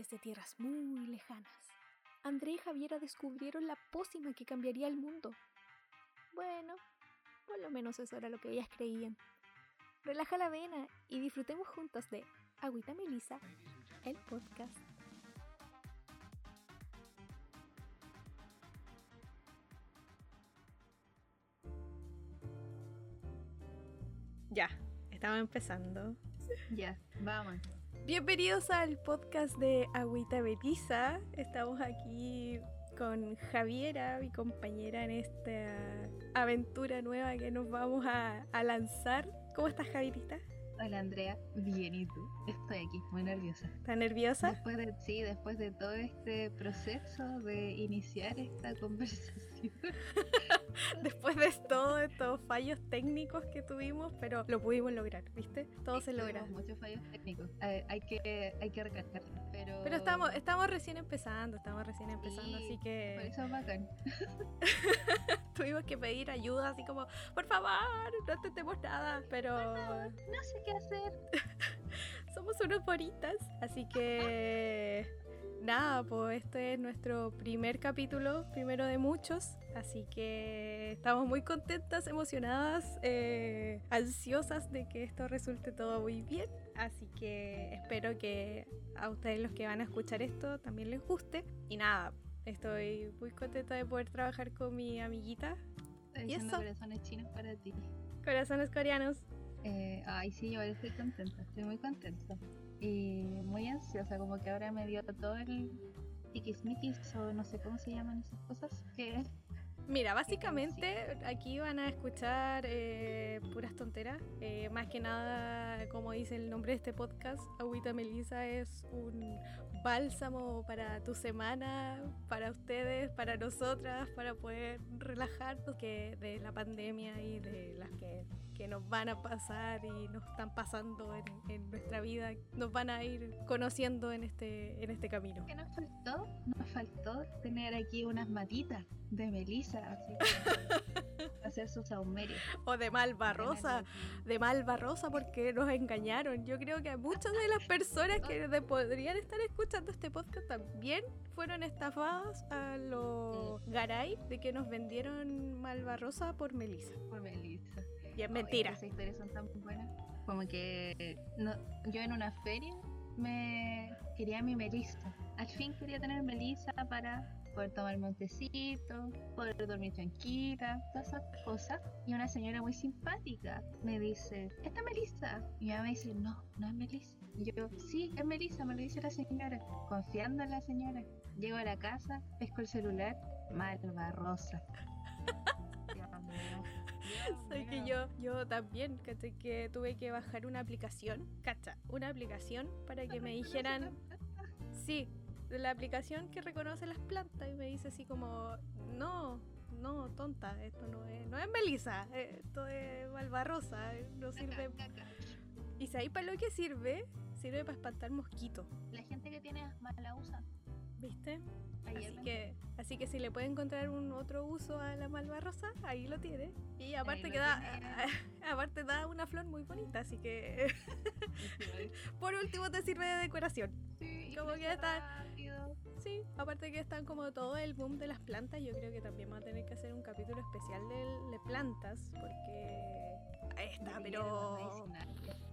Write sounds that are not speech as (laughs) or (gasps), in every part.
Desde tierras muy lejanas, André y Javiera descubrieron la pócima que cambiaría el mundo. Bueno, por lo menos eso era lo que ellas creían. Relaja la vena y disfrutemos juntos de Agüita Melisa, el podcast. Ya, estamos empezando. Ya, vamos. Bienvenidos al podcast de Agüita Melisa. Estamos aquí con Javiera, mi compañera en esta aventura nueva que nos vamos a, a lanzar. ¿Cómo estás, Javierita? Hola Andrea, bien y tú. Estoy aquí, muy nerviosa. ¿Estás nerviosa? Después de, sí, después de todo este proceso de iniciar esta (laughs) conversación. (laughs) después de todos estos fallos técnicos que tuvimos, pero lo pudimos lograr, ¿viste? Todo se logra. Muchos fallos técnicos, eh, hay que hay que recalcar, pero... Pero estamos, estamos recién empezando, estamos recién empezando, así que... Por eso es bacán. (laughs) Tuvimos que pedir ayuda, así como, por favor, no entendemos nada, pero... no sé qué hacer. (laughs) Somos unos bonitas, así que nada, pues este es nuestro primer capítulo, primero de muchos, así que estamos muy contentas, emocionadas, eh, ansiosas de que esto resulte todo muy bien, así que espero que a ustedes los que van a escuchar esto también les guste y nada. Estoy muy contenta de poder trabajar con mi amiguita. Estoy ¿Y eso? corazones chinos para ti. Corazones coreanos. Eh, ay, sí, yo estoy contenta, estoy muy contenta. Y muy ansiosa, como que ahora me dio todo el tiquismiquis o no sé cómo se llaman esas cosas que Mira, básicamente aquí van a escuchar eh, puras tonteras. Eh, más que nada, como dice el nombre de este podcast, Agüita Melisa es un bálsamo para tu semana, para ustedes, para nosotras, para poder relajarnos que de la pandemia y de las que, que nos van a pasar y nos están pasando en, en, nuestra vida, nos van a ir conociendo en este, en este camino. ¿Qué nos faltó? Nos faltó tener aquí unas matitas de Melisa así (laughs) hacer sus saumerios. O de Malvarrosa, de Malvarrosa porque nos engañaron. Yo creo que muchas de las personas que podrían estar escuchando este podcast también fueron estafadas a los Garay de que nos vendieron Malvarrosa por Melissa. Por Melissa. Y es mentira. Esas historias son tan buenas. Como que no, yo en una feria me quería mi Melissa. Al fin quería tener Melissa para poder tomar montecito, poder dormir tranquila, todas esas cosas. Y una señora muy simpática me dice, ¿esta es Melissa? Y mi mamá me dice, no, no es Melissa. Y yo, sí, es Melissa, me lo dice la señora, confiando en la señora. Llego a la casa, pesco el celular, Malva Rosa. (laughs) (laughs) Que yo, yo también, ¿cachai? Que tuve que bajar una aplicación, cacha, una aplicación para que me dijeran, sí, la aplicación que reconoce las plantas y me dice así como, no, no, tonta, esto no es, no es melisa, esto es malvarrosa, no sirve. ¿Y si ahí para lo que sirve? Sirve para espantar mosquitos. La gente que tiene asma la usa. ¿Viste? así que, así que si le puede encontrar un otro uso a la malvarrosa, ahí lo tiene. Y aparte que da, (laughs) aparte da una flor muy bonita, así que (laughs) por último te sirve de decoración. Sí, como que está. Sí, aparte que están como todo el boom de las plantas, yo creo que también vamos a tener que hacer un capítulo especial de, plantas, porque ahí está, pero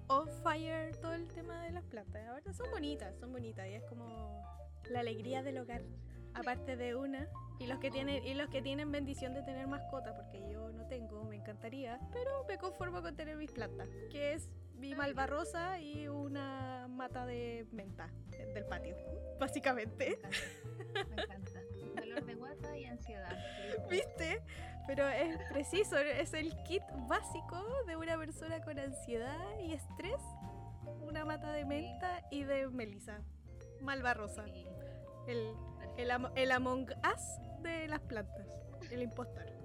on fire todo el tema de las plantas. Ahora son bonitas, son bonitas y es como la alegría del hogar, aparte de una. Y los que tienen y los que tienen bendición de tener mascota, porque yo no tengo, me encantaría, pero me conformo con tener mis plantas, que es mi malvarrosa y una mata de menta del patio, (laughs) básicamente. Me encanta. Dolor de guata y ansiedad. ¿Viste? Pero es preciso, es el kit básico de una persona con ansiedad y estrés. Una mata de menta y de melisa. Malvarrosa. El, el, el Among Us de las plantas. El impostor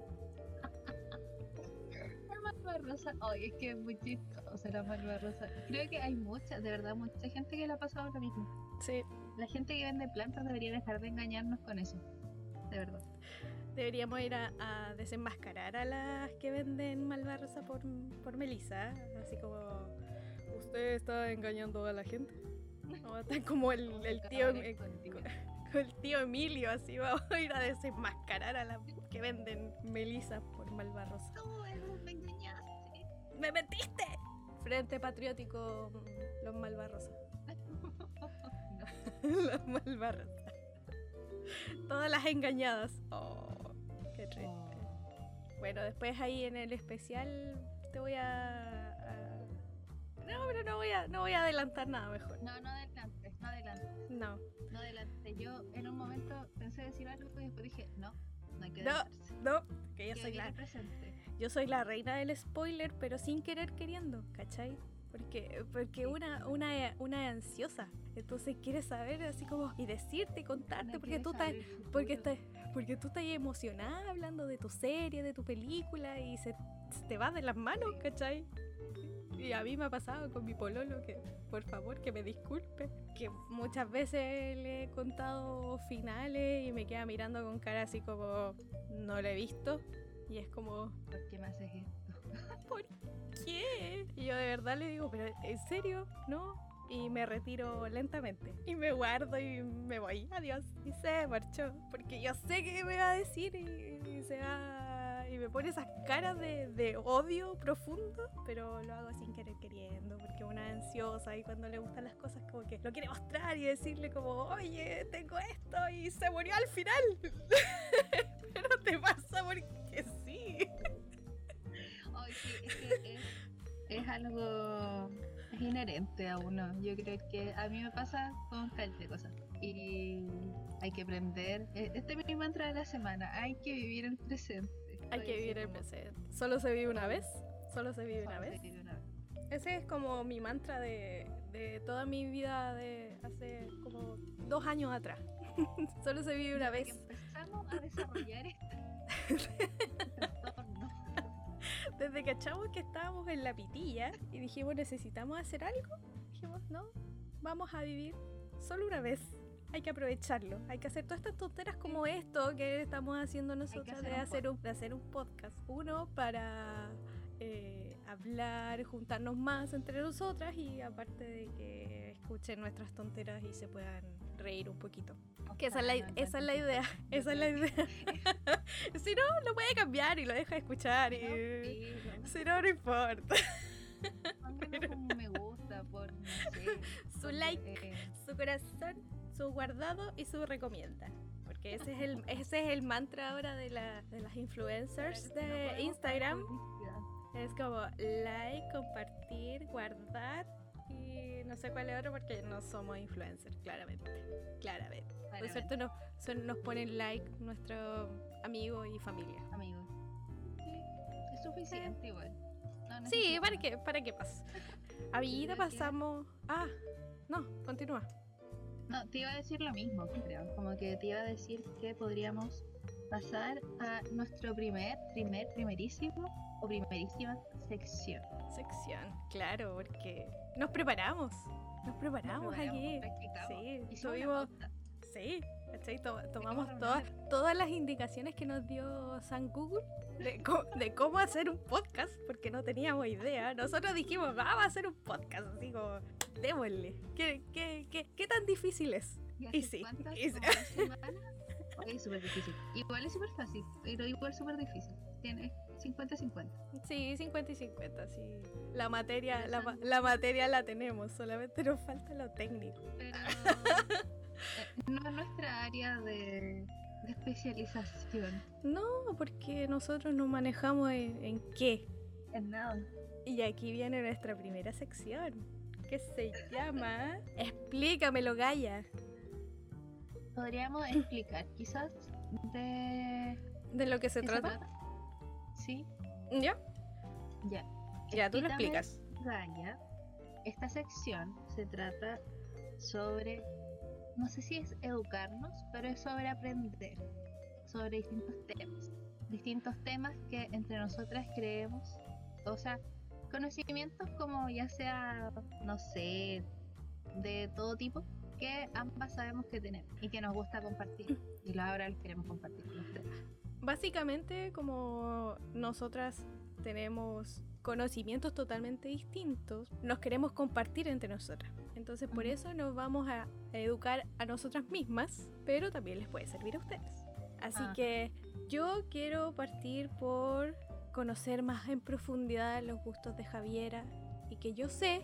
rosa. Ay, es que es muy chistosa la rosa. Creo que hay mucha, de verdad, mucha gente que la ha pasado lo mismo. Sí. La gente que vende plantas debería dejar de engañarnos con eso. De verdad. Deberíamos ir a, desenmascarar a las que venden malva rosa por, por Melissa. Así como, ¿usted está engañando a la gente? (laughs) Estar como el, el tío, el, el tío Emilio, así vamos a ir a desenmascarar a las que venden Melissa por Malvarrosa. No, me engañaste. ¡Me metiste! Frente Patriótico, los Malvarrosa. (laughs) (laughs) los Malvarrosa. Todas las engañadas. Oh, qué triste. Bueno, después ahí en el especial te voy a, a- No, pero no voy a, no voy a adelantar nada mejor. No, no adelantes, no adelantes, No. No adelantes. Yo en un momento pensé decir algo y después dije, no, no hay que No. No, que yo soy la, presente. yo soy la reina del spoiler, pero sin querer queriendo, ¿cachai? Porque, porque una, una, una es ansiosa, entonces quiere saber así como y decirte y contarte No porque tú estás porque estás porque tú estás emocionada hablando de tu serie, de tu película y se, se te va de las manos, Sí. ¿cachai? Y a mí me ha pasado con mi pololo que, por favor, que me disculpe, que muchas veces le he contado finales y me queda mirando con cara así como no lo he visto y es como ¿Por qué me haces esto? (laughs) ¿por qué? Y yo de verdad le digo, pero ¿en serio? ¿No? Y me retiro lentamente. Y me guardo y me voy. Adiós. Y se marchó. Porque yo sé que me va a decir y, y se va. Y me pone esas caras de, odio profundo. Pero lo hago sin querer queriendo. Porque una ansiosa y cuando le gustan las cosas, como que lo quiere mostrar y decirle, como, oye, tengo esto y se murió al final. (laughs) pero te pasa porque sí. Es algo es inherente a uno. Yo creo que a mí me pasa con caleta de cosas. Y hay que aprender. eh, Este es mi mantra de la semana. Hay que vivir el presente. Hay que vivir el presente. Solo se vive una vez. Solo se vive una solo se vez. vive una vez. Ese es como mi mantra de, de toda mi vida de hace como dos años atrás. (laughs) Solo se vive una Desde que vez. empezamos a desarrollar este. (laughs) Desde que echamos que estábamos en la pitilla y dijimos necesitamos hacer algo, dijimos no, vamos a vivir solo una vez. Hay que aprovecharlo. Hay que hacer todas estas tonteras como esto que estamos haciendo nosotros hacer de, hacer un, de hacer un podcast. Uno para eh, hablar, juntarnos más entre nosotras y aparte de que escuchen nuestras tonteras y se puedan reír un poquito. Que esa es la, (laughs) esa es la idea, esa es la idea. si no, lo puede cambiar y lo deja escuchar y... Si no, no importa. Pónganos (laughs) un me gusta por, no sé. (laughs) Su like, eh, su corazón, su guardado y su recomienda. Porque ese es el, ese es el mantra ahora de, la, de las influencers de Instagram. Es como like, compartir, guardar y no sé cuál es otro porque no somos influencers, claramente. Claramente. Por suerte nos, son- nos ponen like nuestros amigos y familia. amigos. Sí, es suficiente igual. No Sí, ¿para qué, ¿para qué pasa? (laughs) Ahorita pasamos... Ah, no, continúa. No, te iba a decir lo mismo, creo. Como que te iba a decir que podríamos pasar a nuestro primer, primer, primerísimo o primerísima sección. Sección, claro, porque nos preparamos. Nos preparamos aquí. Sí, tuvimos, pauta. sí, ¿cachai? To- tomamos todas, todas las indicaciones que nos dio San Google de, de cómo hacer un podcast, porque no teníamos idea. Nosotros dijimos, vamos a hacer un podcast, así como, démosle. ¿Qué, qué, qué, qué tan difícil es? ¿Y, Y sí, cuántas? y es (laughs) súper difícil. Igual es súper fácil, pero igual súper difícil. Tiene 50-50. Sí, 50 y 50, sí. La materia, la, ma- la materia la tenemos, solamente nos falta lo técnico. Pero eh, no es nuestra área de, de especialización. No, porque nosotros nos manejamos en, en qué. En nada. Y aquí viene nuestra primera sección, que se llama Explícamelo, Gaia. Podríamos explicar quizás de ¿De lo que se trata? Sí, ¿Ya? ya. Ya, tú lo explicas. Gaia, esta sección se trata sobre, no sé si es educarnos, pero es sobre aprender, sobre distintos temas. Distintos temas que entre nosotras creemos, o sea, conocimientos como ya sea, no sé, de todo tipo, que ambas sabemos que tenemos y que nos gusta compartir. Y ahora queremos compartir con ustedes. Básicamente, como nosotras tenemos conocimientos totalmente distintos, nos queremos compartir entre nosotras. Entonces por eso nos vamos a educar a nosotras mismas, pero también les puede servir a ustedes. Así Ah. que yo quiero partir por conocer más en profundidad los gustos de Javiera y que yo sé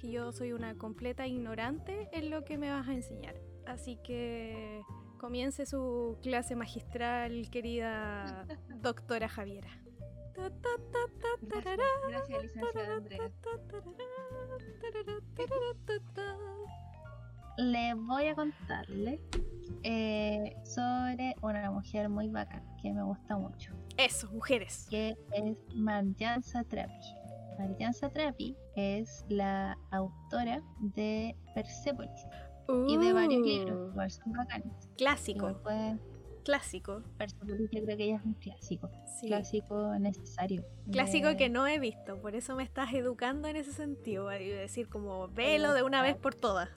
que yo soy una completa ignorante en lo que me vas a enseñar. Así que comience su clase magistral, querida (laughs) doctora Javiera. Gracias, licenciada Andrea. Le voy a contarle eh, sobre una mujer muy bacana que me gusta mucho, Eso, mujeres. que es Marjan Satrapi. Marjan Satrapi es la autora de Persepolis y de varios libros, igual son bacanes. Clásico, pueden- clásico. Persepolis yo creo que ella es un clásico, Sí. clásico necesario. Clásico de- que no he visto, por eso me estás educando en ese sentido. Y decir como, velo de una vez por todas.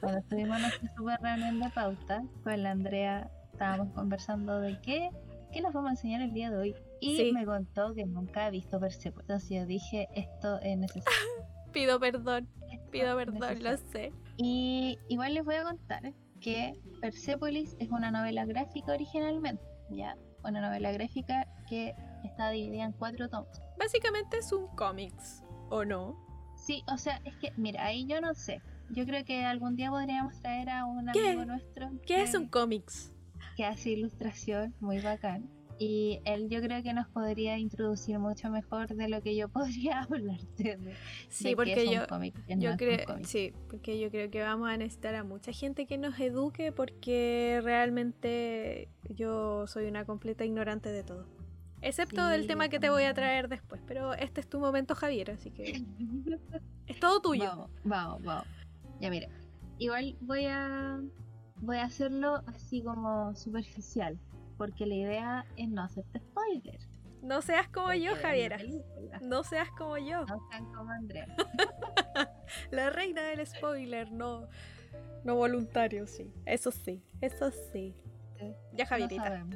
Cuando estuvimos en nuestra super reunión de pauta, con la Andrea estábamos conversando de qué, qué nos vamos a enseñar el día de hoy. Y Sí. me contó que nunca ha visto Persepolis. Entonces yo dije, esto es necesario. (laughs) Pido perdón, esto pido perdón, lo necesario". sé. Y igual les voy a contar que Persepolis es una novela gráfica originalmente, ¿ya? Una novela gráfica que está dividida en cuatro tomos. Básicamente es un cómics, ¿o no? Sí, o sea, es que, mira, ahí yo no sé. Yo creo que algún día podríamos traer a un ¿Qué? amigo nuestro ¿Qué es que- un cómics? que hace ilustración muy bacán. Y él yo creo que nos podría introducir mucho mejor de lo que yo (laughs) podría hablarte. De, Sí, de porque es un yo, cómic, qué no yo es un creo, cómic. sí, porque yo creo que vamos a necesitar a mucha gente que nos eduque porque realmente yo soy una completa ignorante de todo. Excepto del Sí, tema que te voy a traer después, pero este es tu momento, Javier, así que (laughs) es todo tuyo. Vamos, vamos, vamos. Ya mira, igual voy a voy a hacerlo así como superficial, porque la idea es no hacerte spoiler. No seas como yo, porque Javiera. No seas como yo. No sean como Andrea. (laughs) La reina del spoiler, no. No voluntario, sí. Eso sí, eso sí. Sí, Ya, Javierita.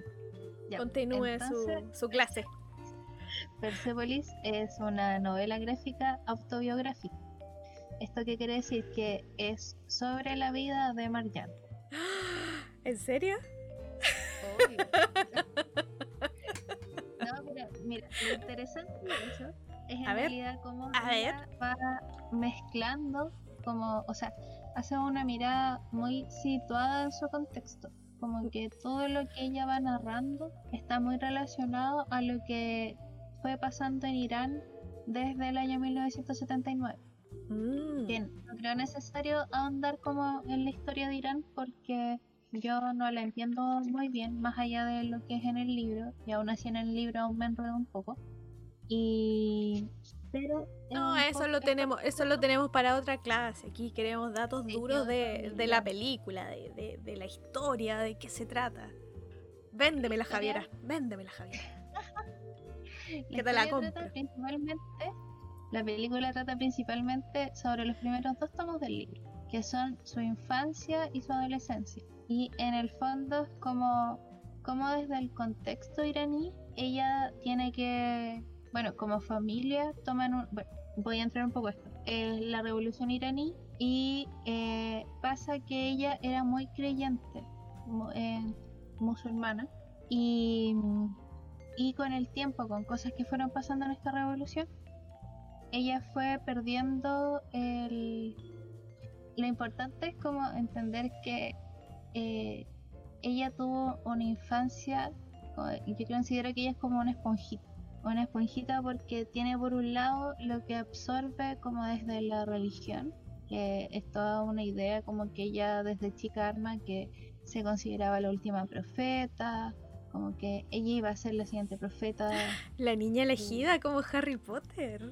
Ya, continúe entonces, su, su clase. Persepolis es una novela gráfica autobiográfica. ¿Esto qué quiere decir? Que es sobre la vida de Marjan. (gasps) ¿En serio? No, pero mira, lo interesante de eso es en A ver, realidad cómo a ella va mezclando, como, o sea, hace una mirada muy situada en su contexto. Como que todo lo que ella va narrando está muy relacionado a lo que fue pasando en Irán desde el año 1979. Mm. que no creo necesario ahondar como en la historia de Irán porque yo no la entiendo muy bien, más allá de lo que es en el libro, y aún así en el libro aún me enredo un poco. Y pero No, eso lo tenemos, eso lo tenemos para otra clase. Aquí queremos datos Sí, duros de, de la película, de, de- de la historia, de qué se trata. Véndemela, Javiera. Véndemela, Javiera. (laughs) Que te la compro. principalmente, la película trata principalmente sobre los primeros dos tomos del libro, que son su infancia y su adolescencia. Y en el fondo es como, como desde el contexto iraní, ella tiene que, bueno, como familia toman un... Bueno, voy a entrar un poco a esto. Es la revolución iraní y eh, pasa que ella era muy creyente, eh, musulmana, y y con el tiempo, con cosas que fueron pasando en esta revolución, ella fue perdiendo el... Lo importante es como entender que eh, ella tuvo una infancia, yo considero que ella es como una esponjita. Una esponjita porque tiene por un lado lo que absorbe como desde la religión, que es toda una idea como que ella desde chica arma que se consideraba la última profeta, como que ella iba a ser la siguiente profeta La niña elegida como Harry Potter.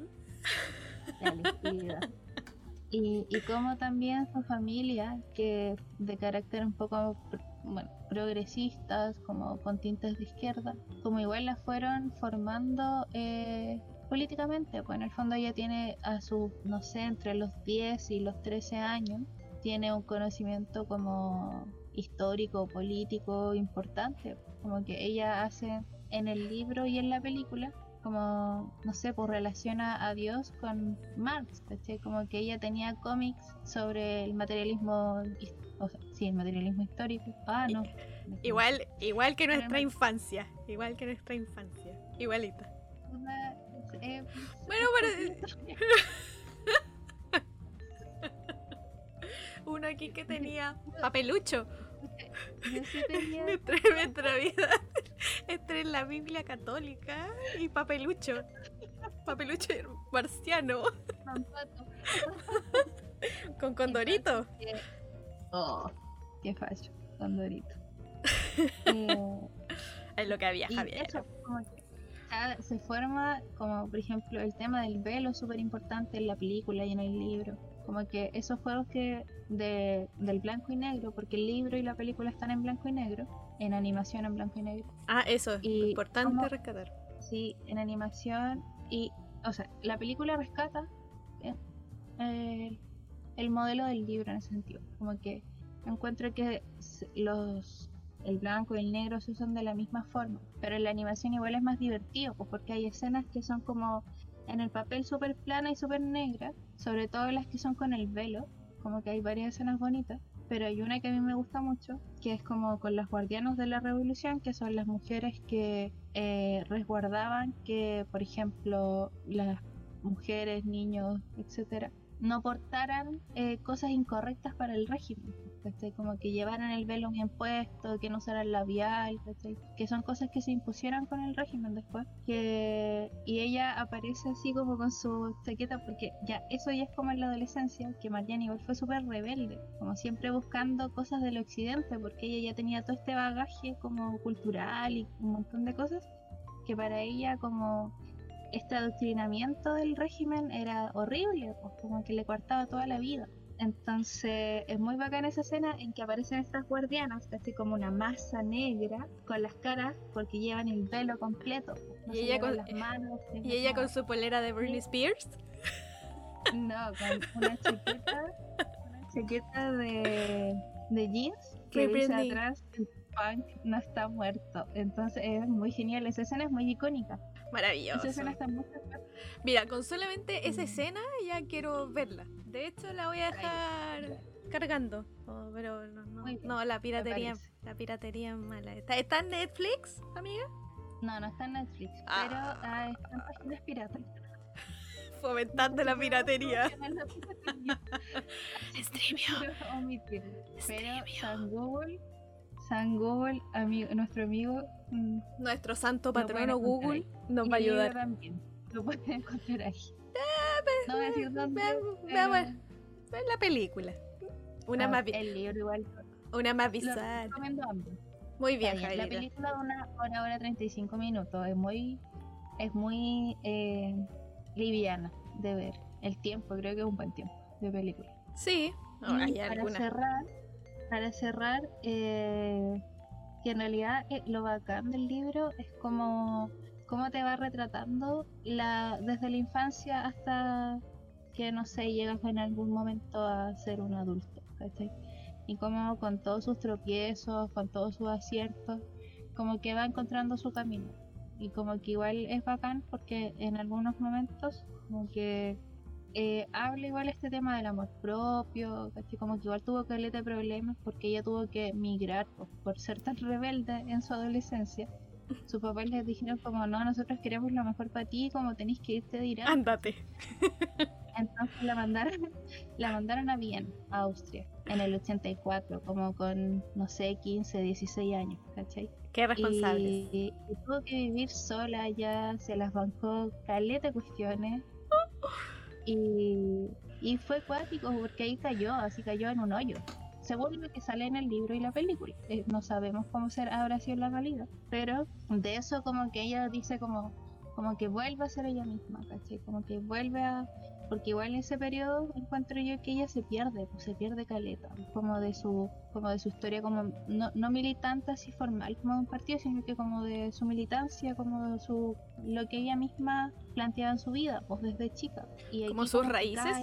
Y, y como también su familia, que de carácter un poco bueno, progresistas, como con tintes de izquierda, como igual la fueron formando eh, políticamente, pues en el fondo ella tiene a sus, no sé, entre los 10 y los 13 años, tiene un conocimiento como histórico, político importante, como que ella hace en el libro y en la película como, no sé, pues relaciona a Dios con Marx. Como que ella tenía cómics sobre el materialismo, o sea, sí, el materialismo histórico. Ah, no. Igual, igual que nuestra infancia, igual que nuestra infancia, igualita. Eh, bueno, pero... (laughs) (laughs) Uno aquí que tenía (laughs) papelucho. Yo sí (laughs) tenía... nuestra vida (laughs) entre la Biblia católica y papelucho. Papelucho marciano. Con (laughs) condorito. Oh, qué fallo. Condorito. es lo que había, Javier. se forma como, por ejemplo, el tema del velo súper importante en la película y en el libro. Como que esos juegos que de, del blanco y negro, porque el libro y la película están en blanco y negro, en animación en blanco y negro. Ah, eso, es importante rescatar. Sí, en animación y, o sea, la película rescata eh, el modelo del libro en ese sentido. Como que encuentro que los el blanco y el negro se usan de la misma forma, pero en la animación igual es más divertido, pues porque hay escenas que son como en el papel súper plana y súper negra, sobre todo las que son con el velo, como que hay varias escenas bonitas, pero hay una que a mí me gusta mucho, que es como con las guardianos de la revolución, que son las mujeres que eh, resguardaban que, por ejemplo, las mujeres, niños, etcétera, no portaran eh, cosas incorrectas para el régimen. Como que llevaran el velo bien puesto, que no usaran labial, Que son cosas que se impusieron con el régimen después. Que... Y ella aparece así como con su chaqueta, porque ya eso ya es como en la adolescencia, que Mariana igual fue súper rebelde, como siempre buscando cosas del occidente, porque ella ya tenía todo este bagaje como cultural y un montón de cosas, que para ella como este adoctrinamiento del régimen era horrible, pues como que le cortaba toda la vida. Entonces es muy bacana esa escena en que aparecen estas guardianas, casi como una masa negra con las caras porque llevan el velo completo. y ella, con, las manos, (laughs) y ella con su polera de Britney Spears. No, con una (laughs) chaqueta, una chaqueta de, de jeans que dice atrás el punk no está muerto. Entonces es muy genial, esa escena es muy icónica. Maravilloso. Mira, con solamente esa escena ya quiero verla. De hecho, la voy a dejar cargando. Oh, pero no, la piratería, la piratería es mala. ¿Está, en Netflix, amiga? No, no está en Netflix, ah. pero ah, está en páginas piratas. (laughs) Fomentando la piratería. (laughs) (laughs) Streamio. Pero San Google, San Google, amigo, nuestro amigo Mm. Nuestro santo patrono Google nos va a ayudar. También. Lo pueden encontrar ahí. Ah, no voy a decir dónde. Veamos la película. Una más El libro igual. Una más visual. Muy bien, Javier. La película de una hora, hora 35 minutos. Es muy, es muy eh, liviana de ver. El tiempo, creo que es un buen tiempo de película. Sí, para cerrar, para cerrar, eh, que en realidad eh, lo bacán del libro es como cómo te va retratando desde la infancia hasta que no sé llegas en algún momento a ser un adulto y como con todos sus tropiezos con todos sus aciertos como que va encontrando su camino. Y como que igual es bacán porque en algunos momentos como que eh, habla igual este tema del amor propio, como que igual tuvo que de problemas porque ella tuvo que migrar por, ser tan rebelde en su adolescencia. Sus papás les dijeron como no, nosotros queremos lo mejor para ti, como tenéis que irte de Irán. Ándate. Entonces la mandaron, la mandaron a Viena, a Austria, en el 84, como con, no sé, 15, 16 años, ¿cachai? Qué responsable. Y, tuvo que vivir sola ya, se las bancó caleta cuestiones. Y, y fue cuático porque ahí cayó, así cayó en un hoyo. Según lo que sale en el libro y la película. Eh, no sabemos cómo será, habrá sido la realidad. Pero de eso como que ella dice como, como que vuelve a ser ella misma, ¿cachai? Como que vuelve a porque igual en ese periodo encuentro yo que ella se pierde, pues se pierde caleta, como de su, como de su historia como no, no militante así formal como de un partido, sino que como de su militancia, como de su lo que ella misma planteaba en su vida, pues desde chica. Y como sus raíces.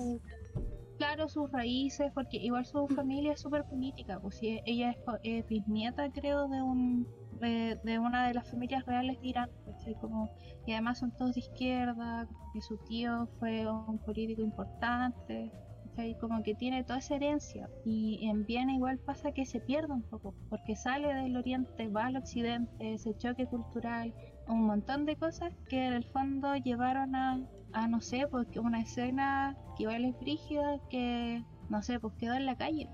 claro, sus raíces, porque igual su familia es súper política, pues si ella es, bisnieta creo de un de, una de las familias reales de Irán. Como, y además son todos de izquierda, que su tío fue un político importante. Como que tiene toda esa herencia. Y en Viena igual pasa que se pierde un poco, porque sale del oriente, va al occidente, ese choque cultural, un montón de cosas que en el fondo llevaron a, a no sé, porque una escena que igual es frígida, que, no sé, pues quedó en la calle.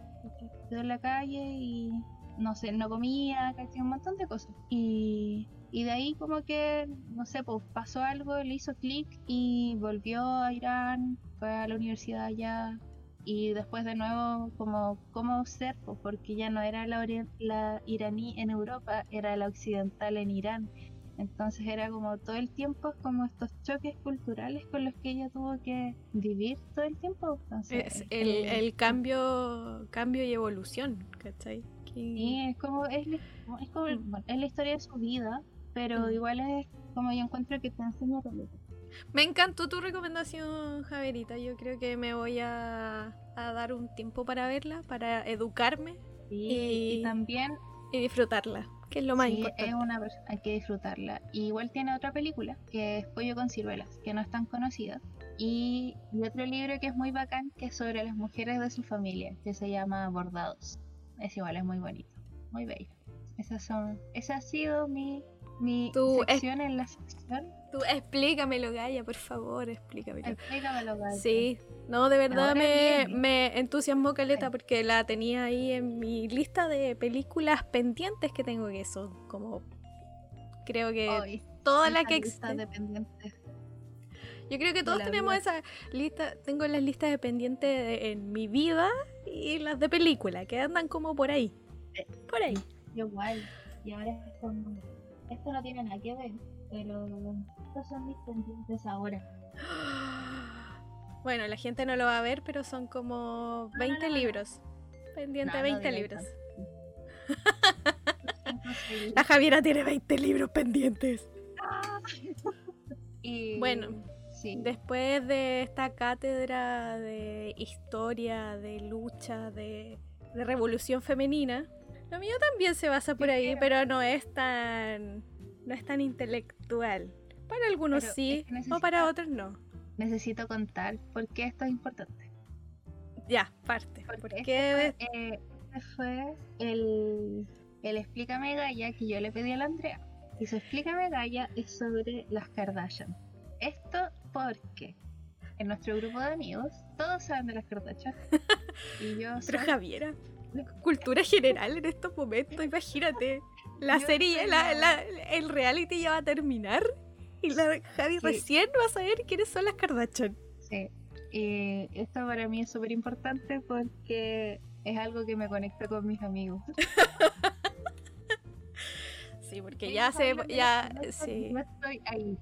Quedó en la calle y no sé, no comía, ¿cachai? un montón de cosas. Y, y de ahí como que, no sé, pues pasó algo, le hizo clic y volvió a Irán, fue a la universidad allá. Y después de nuevo, como cómo ser, pues porque ya no era la, la iraní en Europa, era la occidental en Irán. Entonces era como todo el tiempo como estos choques culturales con los que ella tuvo que vivir todo el tiempo. Entonces, Es el, eh, el cambio, cambio y evolución, ¿cachai? Sí, es como, es, como, bueno, es la historia de su vida, pero Mm. igual es como yo encuentro que te enseña caleta. Me encantó tu recomendación, Javierita. Yo creo que me voy a, a dar un tiempo para verla, para educarme Sí, Y- y también y disfrutarla, que es lo más sí, importante. es una pers- hay que disfrutarla. Y igual tiene otra película, que es Pollo con ciruelas, que no es tan conocida. Y, y otro libro que es muy bacán, que es sobre las mujeres de su familia, que se llama Bordados. Es igual, es muy bonito, muy bello. Esas son, esa ha sido mi, mi es- sección en la sección. Tú explícamelo, Gaya, por favor, explícamelo. Explícamelo, Gaby. Sí, no, de verdad me, me entusiasmó Caleta Sí. porque la tenía ahí en mi lista de películas pendientes que tengo que son como creo que todas las que existen. Yo creo que todos la tenemos vida. esa lista, tengo las listas de pendientes de- en mi vida y las de película que andan como por ahí. Eh. Por ahí. Igual. Y ahora es como- Esto no tiene nada que ver, pero estos son mis pendientes ahora. Bueno, la gente no lo va a ver, pero son como no, 20 no, no. libros. Pendiente No, no 20 digáis libros. (laughs) La Javiera tiene 20 libros pendientes. (laughs) y- Bueno, sí. Después de esta cátedra de historia, de lucha, de, de revolución femenina, lo mío también se basa por ahí, Pero- pero no es tan no es tan intelectual. Para algunos Pero sí, es que o para otros no. necesito contar por qué esto es importante. Ya, parte. Porque ¿Por este qué? fue, eh, este fue el, el Explícame Gaia que yo le pedí a la Andrea. Y su Explícame Gaia es sobre las Kardashian. Esto porque en nuestro grupo de amigos todos saben de las Kardashian. (laughs) y yo Pero soy- Javiera, cultura general en estos momentos, imagínate. La Yo serie, la- el reality ya va a terminar y la Javi Sí. recién va a saber quiénes son las Kardashian. Sí. Y esto para mí es súper importante porque es algo que me conecta con mis amigos. (laughs) Sí, porque ya se, ya, no sí, no estoy ahí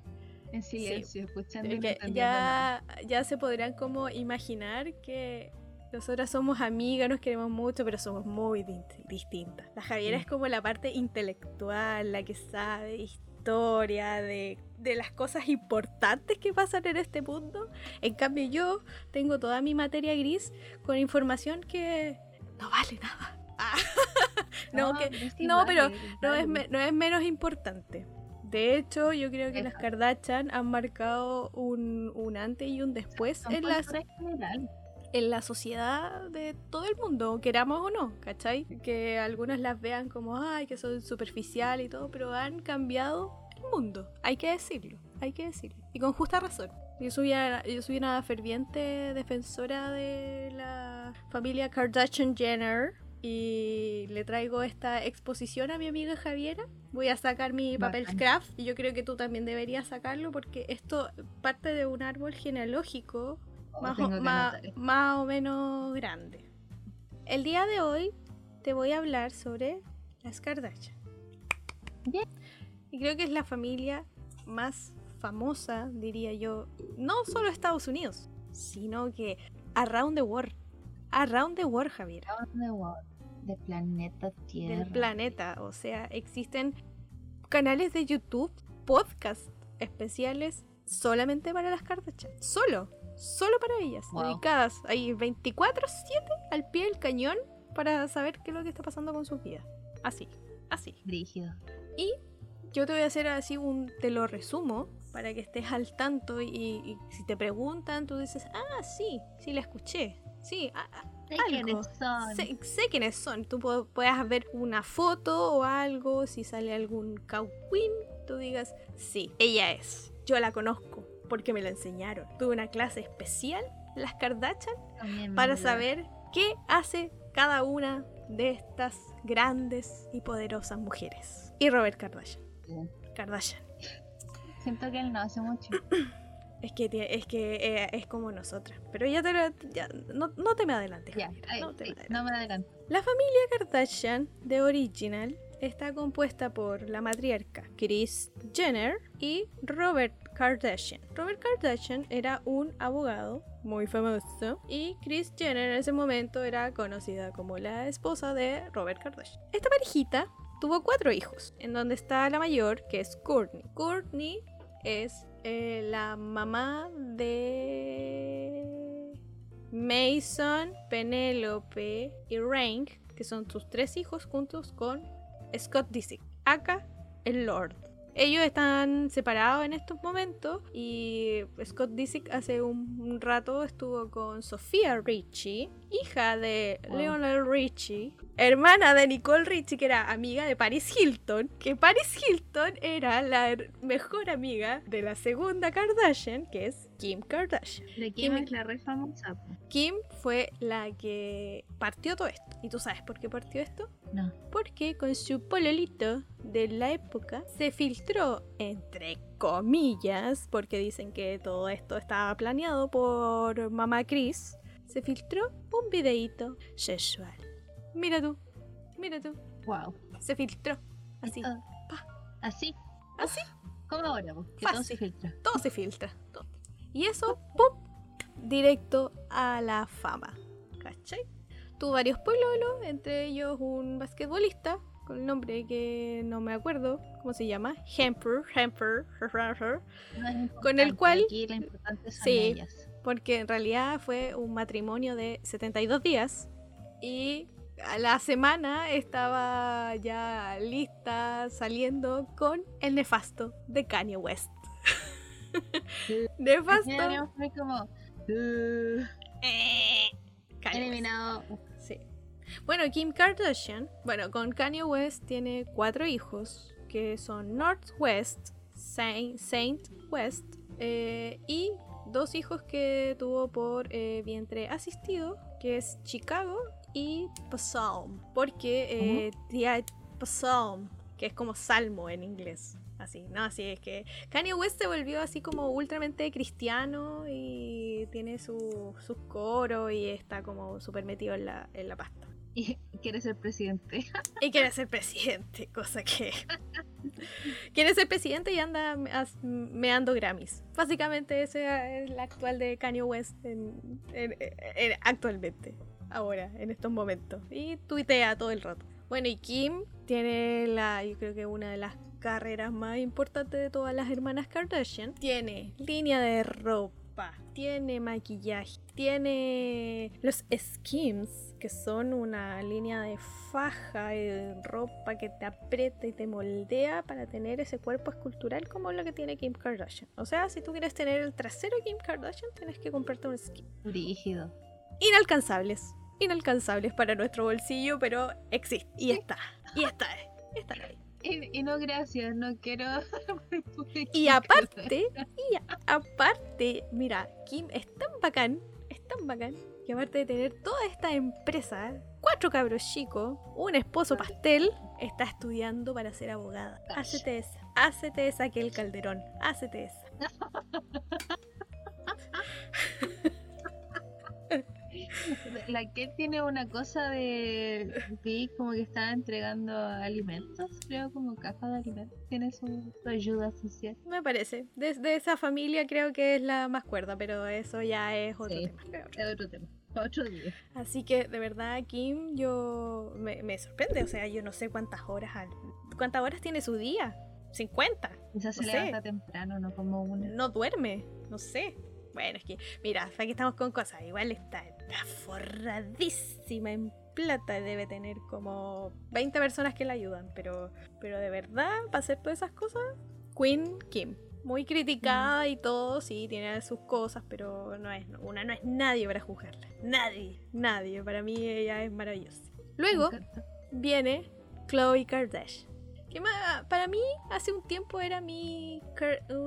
en silencio, escuchando que entendiendo nada. ya, ya se podrán como imaginar que nosotras somos amigas, nos queremos mucho, pero somos muy di- distintas. La Javiera Sí. es como la parte intelectual, la que sabe historia, de, de las cosas importantes que pasan en este mundo. En cambio yo tengo toda mi materia gris con información que no vale nada. Ah. (laughs) no, que, es que no, igual, pero es, no es menos importante. De hecho, yo creo que las. Kardashian han marcado un, un antes y un después en la, cultura general. en la sociedad de todo el mundo, queramos o no, ¿cachai? Que algunos las vean como, ay, que son superficial y todo, pero han cambiado el mundo, hay que decirlo, hay que decirlo. Y con justa razón. Yo soy, una- yo soy una ferviente defensora de la familia Kardashian Jenner y le traigo esta exposición a mi amiga Javiera. Voy a sacar mi papel Bacán. craft y yo creo que tú también deberías sacarlo porque esto parte de un árbol genealógico Oh, más, o, más- más menos grande. El día de hoy te voy a hablar sobre las Kardashian. Bien. Y creo que es la familia más famosa, diría yo, no solo Estados Unidos, sino que around the world. Around the world, Javier. Around the world, de planeta Tierra. Del planeta. O sea, existen canales de YouTube, podcasts especiales solamente para las Kardashian. Solo. Solo para ellas. Wow. Dedicadas ahí 24-7 al pie del cañón para saber qué es lo que está pasando con sus vidas. Así. Así. Brígido. Y yo te voy a hacer así un, te lo resumo para que estés al tanto y, y si te preguntan, tú dices, ah, sí, sí la escuché. Sí, ah, ah, Sé algo. quiénes son. Sé, sé quiénes son. Tú pu- puedas ver una foto o algo, si sale algún cowqueen, tú digas, sí, ella es. Yo la conozco porque me la enseñaron. Tuve una clase especial, las Kardashian, También para saber qué hace cada una de estas grandes y poderosas mujeres. Y Robert Kardashian. Sí. Kardashian. Siento que él no hace mucho. (clears throat) Es que, es, que eh, es como nosotras. Pero ya te lo- ya, no, no te me adelantes. No te me adelantes. no me adelanto. La familia Kardashian de Original está compuesta por la matriarca Kris Jenner y Robert Kardashian. Robert Kardashian era un abogado muy famoso y Kris Jenner en ese momento era conocida como la esposa de Robert Kardashian. Esta parejita tuvo cuatro hijos, en donde está la mayor, que es Courtney. Courtney es eh, la mamá de Mason, Penélope y Rank, que son sus tres hijos juntos con Scott Disick, acá el Lord. Ellos están separados en estos momentos y Scott Disick hace un, rato estuvo con Sofía Richie, hija de Wow. Lionel Richie, hermana de Nicole Richie, que era amiga de Paris Hilton, que Paris Hilton era la mejor amiga de la segunda Kardashian, que es Kim Kardashian. Kim- es la re famosa. Kim fue la que partió todo esto. ¿Y tú sabes por qué partió esto? No. Porque con su pololito de la época se filtró, entre comillas, porque dicen que todo esto estaba planeado por mamá Chris, se filtró un videíto sexual. Mira tú, mira tú, Wow. se filtró. Así, Ah, pa. Así. así, ¿Cómo ahora? Que todo se filtra. todo se filtra. todo. Y eso, ¡pum! Directo a la fama. ¿Cachai? Tuvo varios pololos, entre ellos un basquetbolista con el nombre que no me acuerdo cómo se llama, Hemper, Hemper, No Con el cual- Sí. ellas. Porque en realidad fue un matrimonio de 72 días y a la semana estaba ya lista saliendo con el nefasto de Kanye West. (laughs) (laughs) nefasto. Fue como. uh, Eh, Kanye West. eliminado. Sí. Bueno, Kim Kardashian, bueno, con Kanye West tiene cuatro hijos, que son Northwest, Saint, Saint West, eh, y dos hijos que tuvo por eh, vientre asistido, que es Chicago y Psalm, porque eh, tía Psalm, que es como salmo en inglés. Así, ¿no? Así es que Kanye West se volvió así como ultramente cristiano y tiene su- sus coros y está como súper metido en la, en la pasta. Y (laughs) quiere ser presidente. (laughs) Y quiere ser presidente, cosa que... (laughs) quiere ser presidente y anda meando Grammys. Básicamente ese es el actual de Kanye West en- en- en- actualmente, ahora, en estos momentos. Y tuitea todo el rato. Bueno, y Kim tiene la, yo creo que una de las carreras más importantes de todas las hermanas Kardashian. Tiene línea de ropa, tiene maquillaje, tiene los skims, que son una línea de faja y de ropa que te aprieta y te moldea para tener ese cuerpo escultural como lo que tiene Kim Kardashian. O sea, si tú quieres tener el trasero de Kim Kardashian, tienes que comprarte un skim. Rígido. Inalcanzables. Inalcanzables para nuestro bolsillo, pero existe. Y está. Y está. Está ahí. Y, y no, gracias, no quiero. (laughs) Y aparte, (laughs) y aparte, mira, Kim es tan bacán, es tan bacán, que aparte de tener toda esta empresa, cuatro cabros chicos, un esposo pastel, está estudiando para ser abogada. Hácete esa, hácete esa que el calderón, hácete esa. (laughs) (laughs) La que tiene una cosa de. Vi como que estaba entregando alimentos, creo, como caja de alimentos. Tiene su, su ayuda social. Me parece. Desde esa familia creo que es la más cuerda, pero eso ya es otro Sí. tema. Es otro tema. Otro día. Así que de verdad, Kim, yo me, me sorprende. O sea, yo no sé cuántas horas al- cuántas horas tiene su día. 50. Quizás se No levanta temprano, no como una. No duerme. No sé. Bueno, es que, mira, aquí estamos con cosas. Igual está, está forradísima en plata, debe tener como 20 personas que la ayudan, pero, pero de verdad, para hacer todas esas cosas, Queen Kim. Muy criticada y todo, sí, tiene sus cosas, pero no es, una no es nadie para juzgarla. Nadie, nadie. Para mí ella es maravillosa. Luego viene Chloe Kardashian. Que para mí hace un tiempo era mi,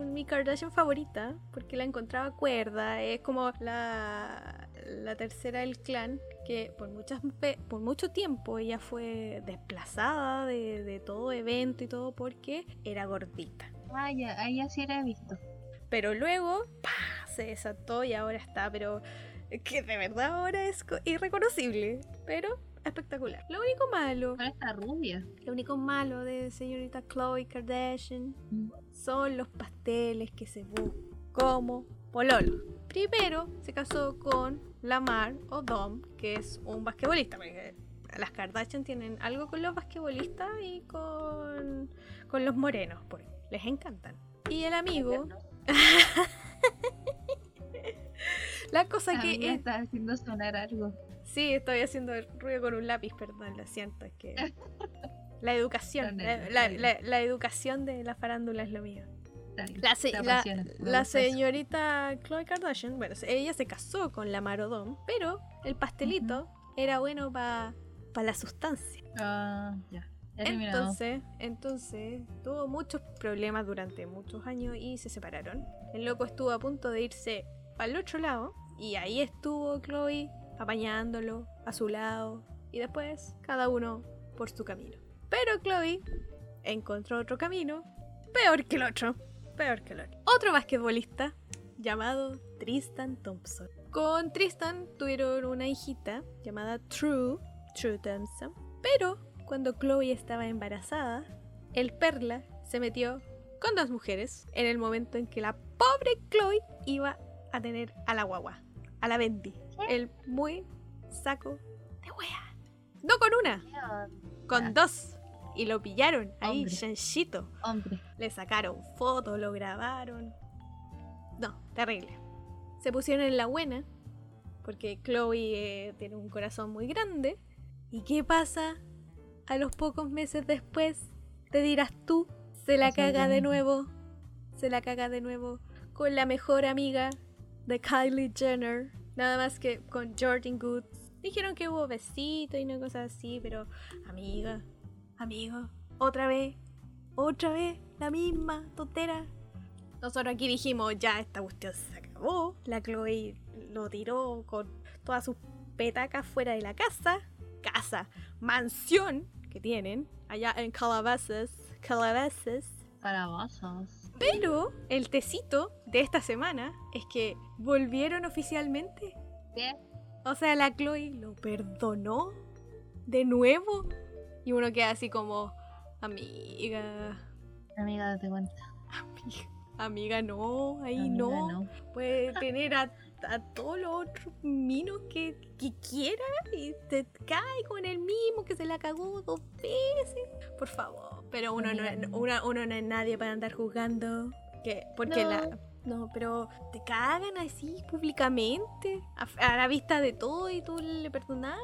mi Kardashian favorita, porque la encontraba cuerda, es como la, la tercera del clan, que por, muchas, por mucho tiempo ella fue desplazada de, de todo evento y todo porque era gordita. Ah, ya, ahí sí era visto. Pero luego, se desató y ahora está, pero que de verdad ahora es irreconocible, pero espectacular. Lo único malo. Está rubia. Lo único malo de señorita Chloe Kardashian mm. son los pasteles que se buscan como pololo. Primero se casó con Lamar o Dom, que es un basquetbolista. las Kardashian tienen algo con los basquetbolistas y con, con los morenos, porque les encantan. Y el amigo. (laughs) la cosa que. está haciendo sonar algo. Sí, estoy haciendo ruido con un lápiz, perdón, lo siento, es que. (laughs) La educación, la, educación de la farándula es lo mío. La, la, señorita Chloe Kardashian, bueno, ella se casó con la Marodón, pero el pastelito era bueno para la sustancia. Ah, ya. Entonces, entonces tuvo muchos problemas durante muchos años y se separaron. El loco estuvo a punto de irse al otro lado y ahí estuvo Chloe apañándolo a su lado y después cada uno por su camino. Pero Chloe encontró otro camino peor que el otro, peor que el otro. Otro basquetbolista llamado Tristan Thompson. Con Tristan tuvieron una hijita llamada True, True Thompson, pero cuando Chloe estaba embarazada, el Perla se metió con dos mujeres en el momento en que la pobre Chloe iba a tener a la guagua, a la Bendy, el muy saco de wea. No con una, con dos. Y lo pillaron ahí, chanchito. Hombre. Le sacaron fotos, lo grabaron. No, terrible. Se pusieron en la buena, porque Chloe eh, tiene un corazón muy grande. ¿Y qué pasa? a los pocos meses después, te dirás tú, se la caga de nuevo, se la caga de nuevo con la mejor amiga de Kylie Jenner, nada más que con Jordan Goods. Dijeron que hubo besito y no cosas así, pero amiga, amigo, otra vez, otra vez, la misma tontera. Nosotros aquí dijimos, ya esta cuestión se acabó. La Chloe lo tiró con todas sus petacas fuera de la casa. Casa, mansión, tienen allá en Calabazas. Calabazas. Calabazas. Pero el tecito de esta semana es que volvieron oficialmente. ¿Qué? O sea, la Chloe lo perdonó de nuevo. Y uno queda así como, amiga. Amiga, date cuenta. Amiga, amiga no, ahí no. Puede tener a a todos los otros minos que, quiera y te cae con el mismo que se la cagó dos veces. Por favor. Pero uno no, es, uno, no es nadie para andar juzgando. Que, porque la. No, pero te cagan así públicamente, a, la vista de todo y tú le perdonás.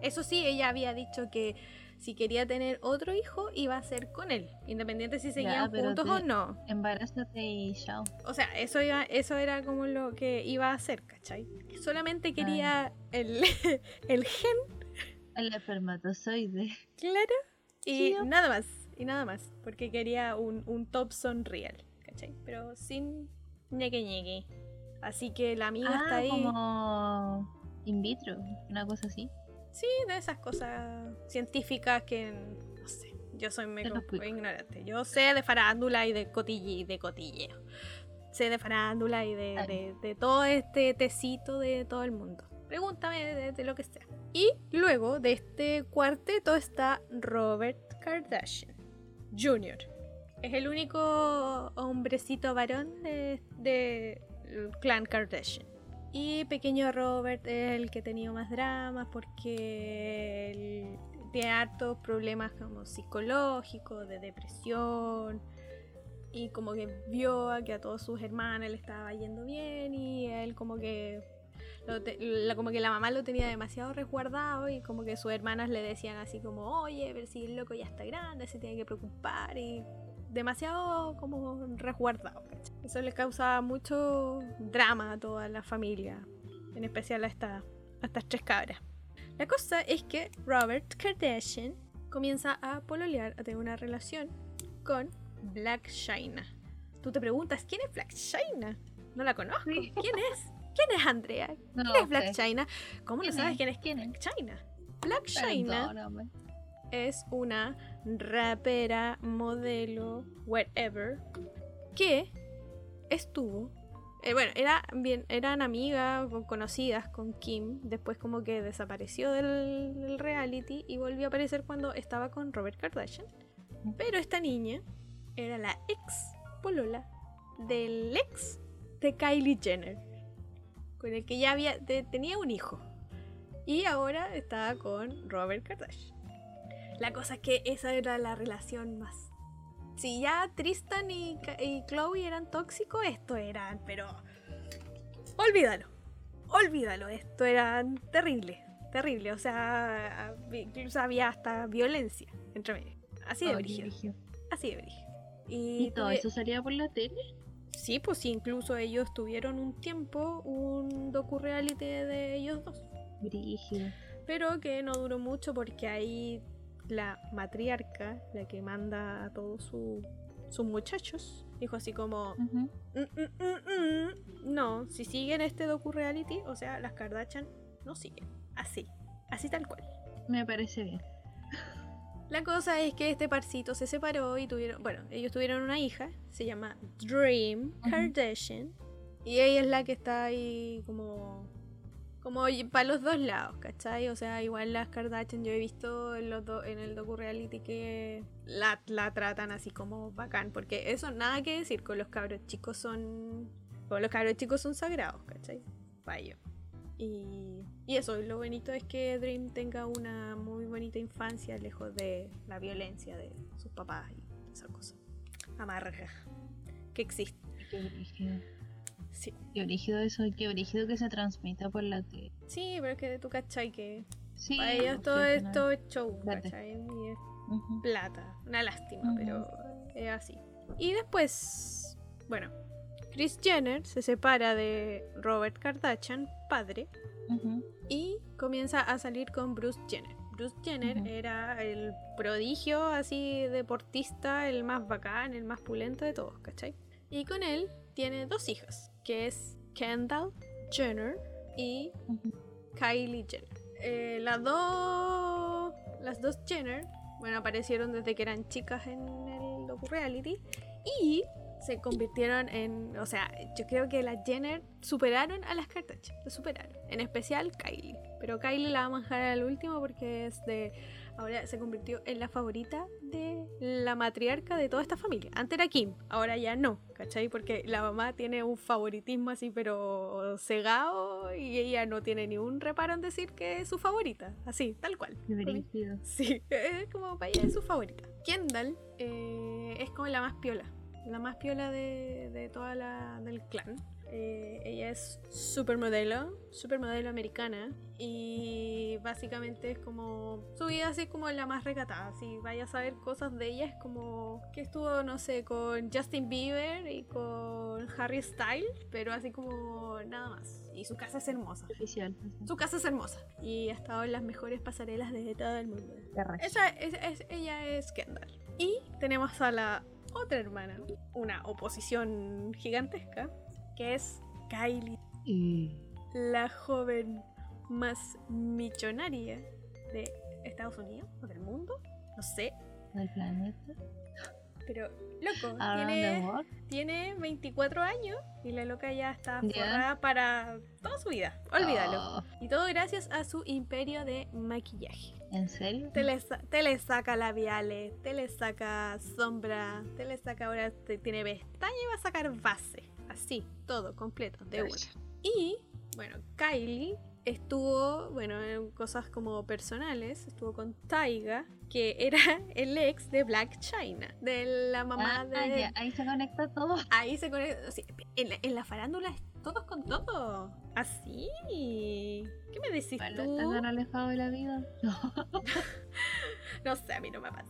Eso sí, ella había dicho que si quería tener otro hijo, iba a ser con él, independiente si seguían juntos o no. Embarázate y chao. O sea, eso, iba, eso era como lo que iba a hacer, ¿cachai? Solamente quería el, (laughs) el gen. El espermatozoide. Claro. Y nada más, y nada más, porque quería un, un Thompson real, ¿cachai? Pero sin ñeque ñeque. Así que la amiga está ah, ahí. como in vitro, una cosa así. Sí, de esas cosas científicas que no sé. Yo soy muy ignorante. Yo sé de farándula y de cotille, de cotilleo. Sé de farándula y de, de, todo este tecito de todo el mundo. Pregúntame de, lo que sea. Y luego de este cuarteto está Robert Kardashian Jr. Es el único hombrecito varón de, de clan Kardashian. Y pequeño Robert es el que ha tenido más dramas porque tiene hartos problemas como psicológicos, de depresión. Y como que vio que a todos sus hermanas le estaba yendo bien y él como que como que la mamá lo tenía demasiado resguardado y como que sus hermanas le decían así como, oye, ver si el loco ya está grande, se tiene que preocupar y demasiado como resguardado. Eso le causaba mucho drama a toda la familia, en especial a, esta, a estas tres cabras. La cosa es que Robert Kardashian comienza a pololear, a tener una relación con Black China. Tú te preguntas, ¿quién es Black China? No la conozco. ¿Quién es? ¿Quién es Andrea? ¿Quién es Black China? ¿Cómo no sabes quién es quién es China? Black China es una rapera, modelo, whatever, que estuvo eh, bueno, era bien, eran amigas o conocidas con Kim. Después como que desapareció del, reality y volvió a aparecer cuando estaba con Robert Kardashian. Pero esta niña era la ex polola del ex de Kylie Jenner. Con el que ya había, tenía un hijo. Y ahora estaba con Robert Kardashian. La cosa es que esa era la relación más si ya Tristan y, Chloe eran tóxicos, esto eran, pero. Olvídalo. Olvídalo. Esto era terrible. Terrible. O sea, incluso había hasta violencia entre medio. Así de brígido. Así de brígido. ¿Y, todo eso salía por la tele? Sí, pues sí, incluso ellos tuvieron un tiempo un docu-reality de ellos dos. Brígido. Pero que no duró mucho porque ahí la matriarca, la que manda a todos sus muchachos, dijo así como, mm, mm, mm, no, si siguen este docu-reality, o sea, las Kardashian no siguen. Así, así tal cual. Me parece bien. La cosa es que este parcito se separó y tuvieron, bueno, ellos tuvieron una hija, se llama Dream Kardashian, y ella es la que está ahí como como para los dos lados, ¿cachai? O sea, igual las Kardashian yo he visto en, los en el docu-reality que la, tratan así como bacán, porque eso nada que decir, con los cabros chicos son... Con los cabros chicos son sagrados, ¿cachai? Para Y, y eso, lo bonito es que Dream tenga una muy bonita infancia lejos de la violencia de sus papás y esa cosa amarga que existe. Sí. Qué brígido eso, qué brígido que se transmita por la tele. Sí, pero es que tú cachai que sí, para ellos todo esto es show, ¿cachai? Y es plata. Una lástima, pero es así. Y después, bueno, Chris Jenner se separa de Robert Kardashian, padre, y comienza a salir con Bruce Jenner. Bruce Jenner era el prodigio así deportista, el más bacán, el más pulento de todos, ¿cachai? Y con él tiene dos hijas, que es Kendall Jenner y Kylie Jenner. Eh, las dos las dos Jenner, bueno, aparecieron desde que eran chicas en el docu-reality y se convirtieron en, o sea, yo creo que las Jenner superaron a las Kardashian, se superaron, en especial Kylie, pero Kylie la vamos a dejar al último porque es de ahora se convirtió en la favorita de la matriarca de toda esta familia. Antes era Kim, ahora ya no, ¿cachai? Porque la mamá tiene un favoritismo así, pero cegado, y ella no tiene ni un reparo en decir que es su favorita, así, tal cual. Sí, (laughs) es como para ella es su favorita. Kendall eh, es como la más piola, la más piola de, de toda la del clan. Eh, ella es supermodelo, supermodelo americana y básicamente es como su vida así como la más recatada. Si vaya a saber cosas de ella es como que estuvo, no sé, con Justin Bieber y con Harry Styles, pero así como nada más. Y su casa es hermosa. Oficial. Su casa es hermosa y ha estado en las mejores pasarelas de todo el mundo. Esa es, ella es Kendall. Y tenemos a la otra hermana, una oposición gigantesca, que es Kylie, la joven más millonaria de Estados Unidos o del mundo, no sé. Del planeta. Pero, loco, tiene, tiene, 24 años y la loca ya está forrada para toda su vida. Olvídalo. Oh. Y todo gracias a su imperio de maquillaje. ¿En serio? Te le, te le saca labiales, te le saca sombra, te le saca ahora, te, tiene pestaña y va a sacar base. Así, todo, completo, de una. Y, bueno, Kylie estuvo, bueno, en cosas como personales, estuvo con Taiga, que era (laughs) el ex de Black China, de la mamá ah, de... ahí se conecta todo. Ahí se conecta, en, la, farándula todos con todo. ¿Así? ¿Qué me decís Igual tú? no está tan alejado de la vida. No. (laughs) No sé, a mí no me ha pasado.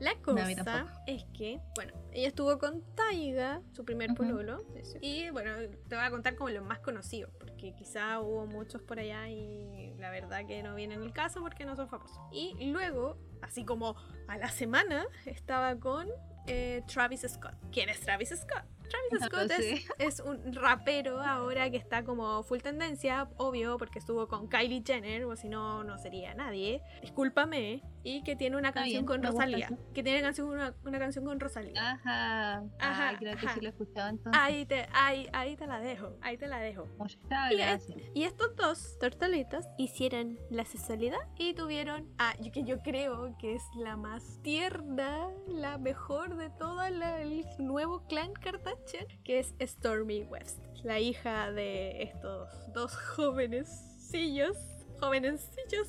La cosa es que, bueno, ella estuvo con Taiga, su primer pololo. Y bueno, te voy a contar como los más conocidos, porque quizá hubo muchos por allá y la verdad que no vienen el caso porque no son famosos. Y luego, así como a la semana, estaba con eh, Travis Scott. ¿Quién es Travis Scott? Travis Scott es, un rapero ahora que está como full tendencia, obvio, porque estuvo con Kylie Jenner, o si no, no sería nadie. Discúlpame. Y que tiene una canción bien, con Rosalía. Que tiene canción, una, una canción con Rosalía. Ajá. Ajá, Ay, creo que ajá. sí lo he escuchado entonces. Ahí te, ahí, ahí te la dejo, ahí te la dejo. Muchas Y, gracias. y estos dos tortolitas hicieron la sexualidad y tuvieron a que yo creo que es la más tierna, la mejor de todo la- el nuevo clan Kardashian, que es Stormy West, la hija de estos dos jovenesillos, jovenesillos.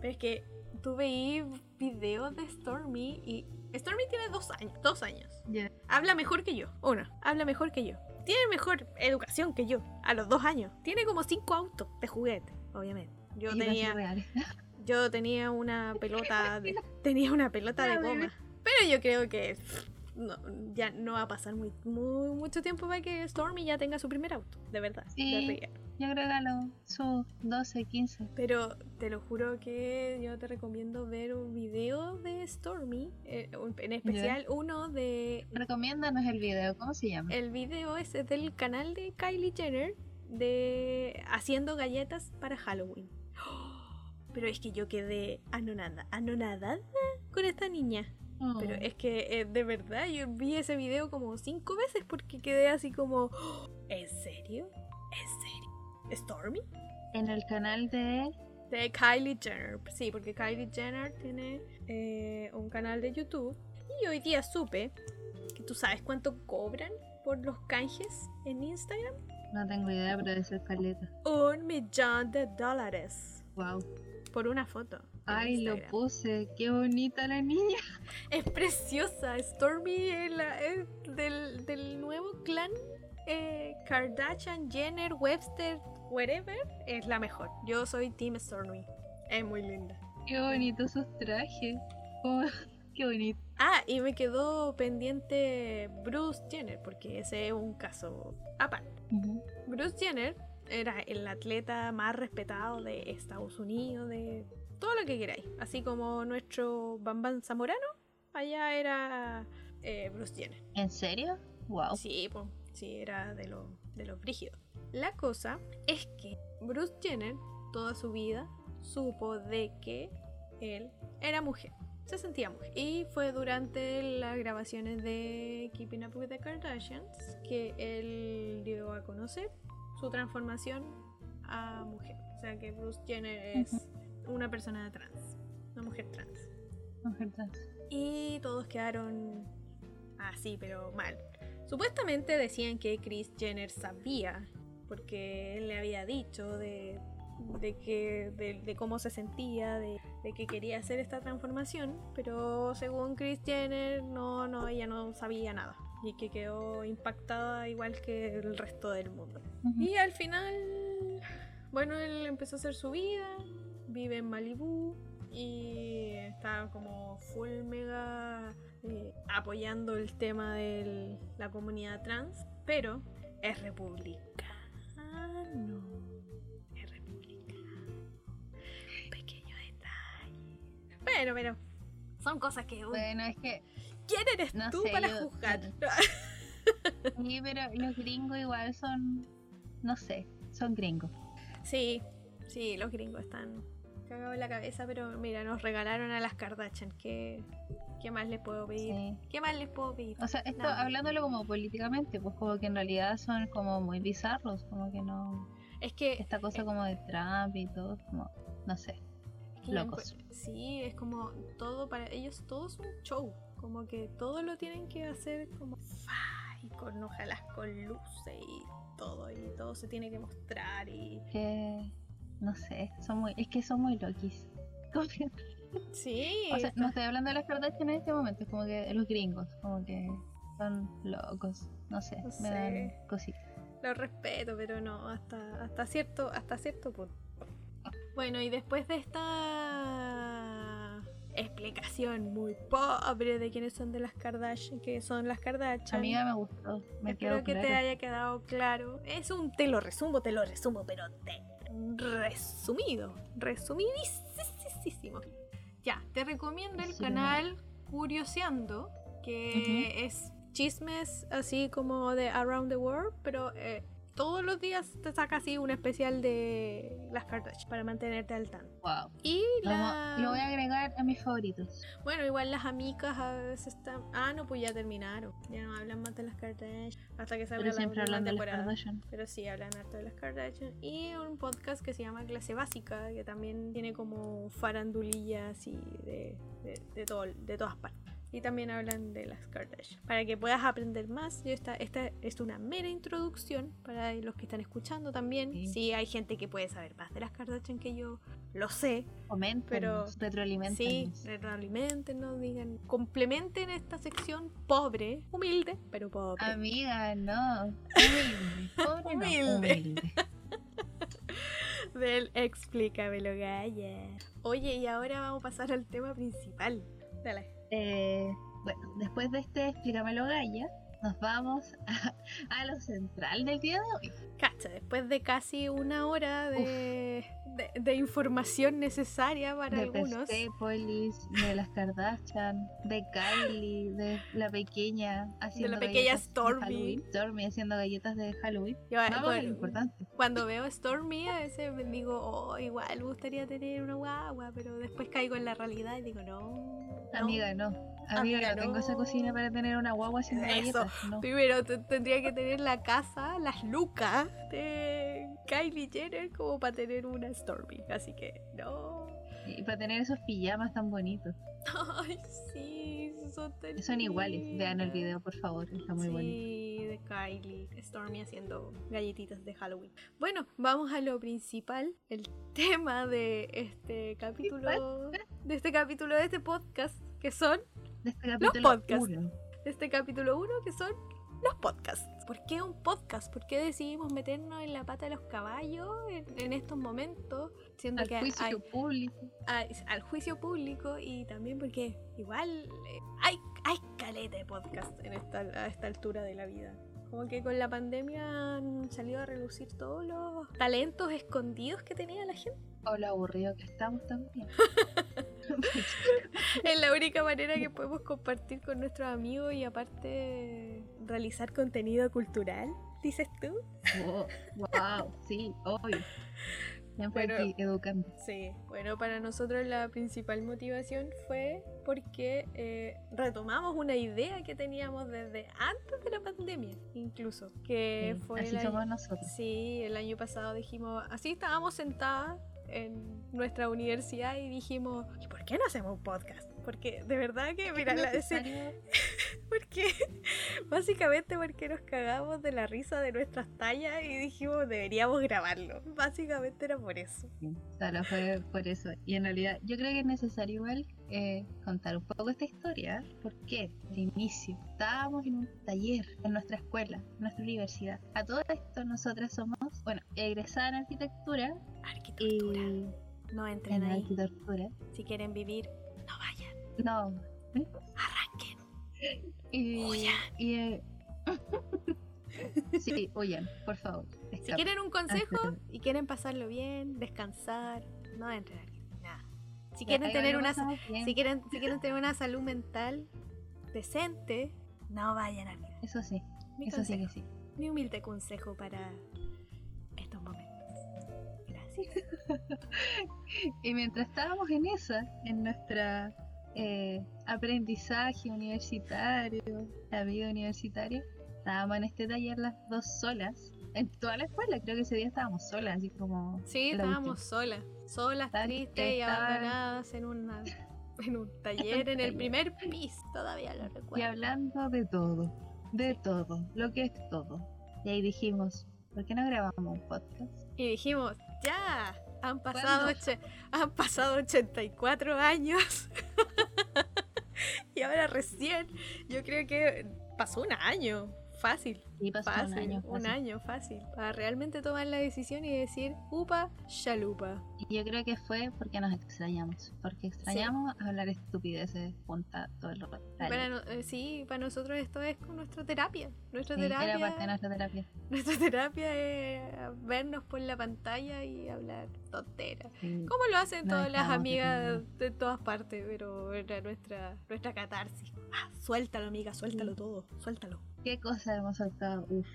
Pero es que tú veí videos de Stormy y Stormy tiene dos años, dos años. Ya. Habla mejor que yo. Uno, habla mejor que yo. Tiene mejor educación que yo. A los dos años. Tiene como cinco autos de juguete, obviamente. Yo Y tenía, (laughs) yo tenía una pelota de, (laughs) tenía una pelota de goma. Pero yo creo que no, ya no va a pasar muy, muy- mucho tiempo para que Stormy ya tenga su primer auto, de verdad. Sí. Yo los sus 12, 15. Pero te lo juro que yo te recomiendo ver un video de Stormy, eh, en especial uno de Recomiéndanos el video, ¿cómo se llama? El video es del canal de Kylie Jenner de haciendo galletas para Halloween. (gasps) Pero es que yo quedé anonada, anonadada con esta niña. Oh, Pero es que eh, de verdad yo vi ese video como cinco veces porque quedé así como, ¿en serio? ¿En serio? ¿Stormy? En el canal de... De Kylie Jenner. Sí, porque Kylie Jenner tiene eh, un canal de YouTube. Y hoy día supe que tú sabes cuánto cobran por los canjes en Instagram. No tengo idea, pero debe ser caleta. Un millón de dólares Wow. por una foto. Ay, lo puse. Qué bonita la niña. (laughs) Es preciosa. Stormy es, la- es del, del nuevo clan eh, Kardashian, Jenner, Webster, whatever. Es la mejor. Yo soy Team Stormy. Es muy linda. Qué bonitos sus trajes. Oh, (laughs) qué bonito. Ah, y me quedó pendiente Bruce Jenner, porque ese es un caso aparte. Bruce Jenner era el atleta más respetado de Estados Unidos, de todo lo que queráis. Así como nuestro Bambam Zamorano, allá era eh, Bruce Jenner. ¿En serio? Wow. Sí, pues, sí, era de, lo- de los brígidos. La cosa es que Bruce Jenner toda su vida supo de que él era mujer. Se sentía mujer. Y fue durante las grabaciones de Keeping Up with the Kardashians que él dio a conocer su transformación a mujer. O sea que Bruce Jenner es una persona trans, una mujer trans. Mujer trans. Y todos quedaron así, pero mal. Supuestamente decían que Kris Jenner sabía, porque él le había dicho de, de que, de, de cómo se sentía, de, de que quería hacer esta transformación, pero según Kris Jenner, no, no, ella no sabía nada. Y que quedó impactada igual que el resto del mundo. Y al final, bueno, él empezó a hacer su vida, vive en Malibú y está como full mega eh, apoyando el tema de la comunidad trans, pero es republicano. Es republicano. Pequeño detalle. Bueno, pero son cosas que... uy, Bueno, es que ¿Quién eres no tú sé, para yo- juzgar? (laughs) sí, pero los gringos igual son, no sé, son gringos. Sí, sí, los gringos están cagados en la cabeza, pero mira, nos regalaron a las Kardashian. ¿Qué, qué más les puedo pedir? Sí. ¿Qué más les puedo pedir? O sea, esto Nada. hablándolo como políticamente, pues como que en realidad son como muy bizarros, como que no, Es que, esta cosa como de Trump y todo, como, no sé. es que locos. sí, es como todo para ellos, todo es un show. Como que todo lo tienen que hacer como y con ojalá con luces y todo, y todo se tiene que mostrar y. Que, no sé, son muy, es que son muy loquis. Sí, o sea, no estoy hablando de las Kardashian en este momento, es como que los gringos, como que son locos, no sé, No me dan cositas. lo respeto, pero no, hasta, hasta cierto, hasta cierto punto. Bueno, y después de esta explicación muy pobre de quiénes son de las Kardashian, que son las Kardashian. Amiga, me gustó. Me Espero que claro. te haya quedado claro. Es un te lo resumo, te lo resumo, pero te resumido, resumidísimo. Ya, te recomiendo el Sí. canal Curioseando, que es chismes así como de Around the World, pero eh, todos los días te saca así un especial de las Kardashian para mantenerte al tanto. Wow. Y la... Lo voy a agregar a mis favoritos. Bueno, igual las amigas a veces están... Ah, no, pues ya terminaron. Ya no hablan más de las Kardashian hasta que salga Pero la siempre hablan de las. Kardashian. Pero sí, hablan harto de las Kardashian. Y un podcast que se llama Clase Básica, que también tiene como farandulillas y de, de, de todo, de todas partes. Y también hablan de las Kardashian. Para que puedas aprender más, yo esta, esta es una mera introducción para los que están escuchando también. Sí. Sí, hay gente que puede saber más de las Kardashian que yo, lo sé. Comenten, Pero- retroalimenten. Sí, retroalimenten, no digan, complementen esta sección pobre, humilde, pero pobre. Amiga, no. Humilde. (laughs) Pobre no, Humilde. humilde. (laughs) Del Explícamelo, Gaya. Oye, y ahora vamos a pasar al tema principal. Dale. Eh, bueno, después de este Explícamelo Gaya, nos vamos a, a lo central del día de hoy. Cacha, después de casi una hora de, de, de información necesaria para de algunos. Persepolis, de las Kardashian, de Kylie, de la pequeña haciendo pequeña galletas de Stormy. Stormy haciendo galletas de Halloween. Yo, Vamos a lo bueno, importante. cuando veo a Stormy, a veces me digo, oh, igual me gustaría tener una guagua, pero después caigo en la realidad y digo, no. no. Amiga, no. Amiga, no tengo esa cocina para tener una guagua haciendo Eso. No. Primero te- tendría que tener la casa, las lucas de Kylie Jenner como para tener una Stormy. Así que no. Y para tener esos pijamas tan bonitos. (laughs) Ay, sí, son tan Son iguales. Vean el video, por favor. Está muy sí, bonito. de Kylie, Stormy haciendo galletitas de Halloween. Bueno, vamos a lo principal, el tema de este capítulo, de este capítulo de este podcast, que son, De este capítulo podcasts. uno. de este capítulo 1, que son los podcasts. ¿Por qué un podcast? ¿Por qué decidimos meternos en la pata de los caballos en, en estos momentos? Siendo Al que juicio hay, público. a- al juicio público y también porque igual eh, hay, hay caleta de podcast en esta, a esta altura de la vida. Como que con la pandemia han salido a relucir todos los talentos escondidos que tenía la gente. O lo aburrido que estamos también. (laughs) (laughs) Es la única manera que podemos compartir con nuestros amigos y aparte realizar contenido cultural, dices tú. Oh, wow, sí, obvio. Siempre Bueno. aquí educando. Sí, bueno, para nosotros la principal motivación fue porque eh, retomamos una idea que teníamos desde antes de la pandemia, incluso, que Sí, fue así el año- somos nosotros. Sí, el año pasado dijimos, así estábamos sentadas en nuestra universidad y dijimos, ¿y por qué no hacemos un podcast? Porque de verdad que, mira, la, ese- (laughs) porque básicamente porque nos cagamos de la risa de nuestras tallas y dijimos deberíamos grabarlo. Básicamente era por eso. Sí, Solo fue por eso. Y en realidad, yo creo que es necesario igual eh, contar un poco esta historia. ¿Por qué? Al inicio, estábamos en un taller en nuestra escuela, en nuestra universidad. A todo esto, nosotras somos, bueno, egresada en arquitectura Arquitectura. y No entren en ahí. arquitectura. Si quieren vivir, no. No. Arranquen. Y, Huyan. y, eh, (laughs) sí, huyan, por favor. Si quieren un consejo y quieren pasarlo bien, descansar, no entren aquí. Nada. Si quieren tener una si quieren, si quieren tener una salud mental decente, no vayan a Eso sí, Mi eso sí que sí. Mi humilde consejo para estos momentos. Gracias. (laughs) Y mientras estábamos en esa, en nuestra eh, aprendizaje universitario, la vida universitaria, estábamos en este taller las dos solas. En toda la escuela, creo que ese día estábamos solas, así como. Sí, estábamos solas, solas, tristes y abandonadas en una en un taller en el (laughs) primer piso, todavía lo Y recuerdo. hablando de todo, de todo, lo que es todo. Y ahí dijimos, ¿por qué no grabamos un podcast? Y dijimos, ya, han pasado, han pasado 84 años. (laughs) y ahora recién, yo creo que pasó un año Fácil. Y pasó Fácil, un año. un fácil. año, fácil. Para realmente tomar la decisión y decir, upa, chalupa. Y yo creo que fue porque nos extrañamos. Porque extrañamos hablar estupideces juntas todo el rato. Para no- eh, sí, para nosotros esto es con nuestra terapia. Nuestra Sí, terapia. era parte de nuestra terapia. (laughs) Nuestra terapia es vernos por la pantalla y hablar tonteras. Sí. Como lo hacen todas las amigas de todas partes, pero era nuestra, nuestra catarsis. Ah, suéltalo, amiga, suéltalo Sí. todo, suéltalo. ¿Qué cosa hemos soltado? Uf.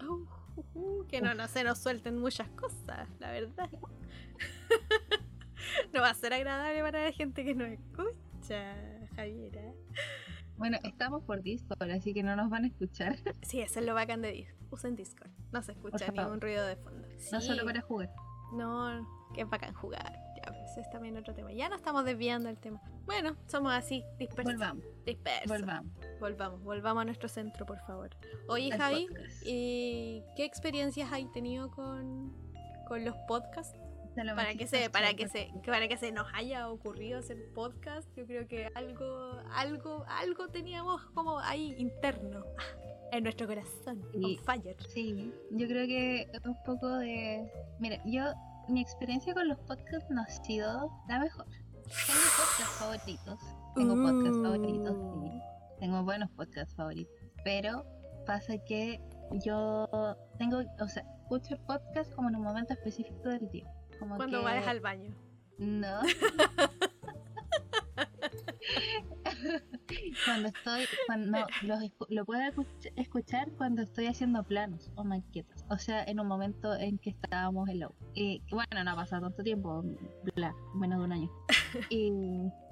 Au, uh, uh, que no, no se nos suelten muchas cosas, la verdad. (laughs) no va a ser agradable para la gente que nos escucha, Javiera. Bueno, estamos por Discord, así que no nos van a escuchar. (laughs) Sí, eso es lo bacán de Discord. Usen Discord. No se escucha ningún ruido de fondo. No Sí. solo para jugar. No, que es bacán jugar. Ya, pues es también otro tema. Ya no estamos desviando el tema. Bueno, somos así, dispersos. Volvamos, dispersos. volvamos. Volvamos, volvamos a nuestro centro, por favor. Oye, al Javi. ¿y qué experiencias has tenido con, con los podcasts? Lo Para que se, para que se, para que se nos haya ocurrido hacer podcast, yo creo que algo, algo, algo teníamos como ahí interno, (laughs) en nuestro corazón, Y- on fire. Sí, yo creo que un poco de... Mira, yo, mi experiencia con los podcasts no ha sido la mejor. Tengo podcasts favoritos. Tengo podcasts favoritos, sí. Uh. Tengo buenos podcasts favoritos. Pero pasa que yo tengo, o sea, escucho el podcast como en un momento específico del día. Como Cuando que... vayas al baño. No. (laughs) (laughs) cuando estoy, cuando los lo puedo escuch- escuchar cuando estoy haciendo planos o maquetas. O sea, en un momento en que estábamos en la bueno, no ha pasado tanto tiempo, bla, menos de un año. (laughs) Y,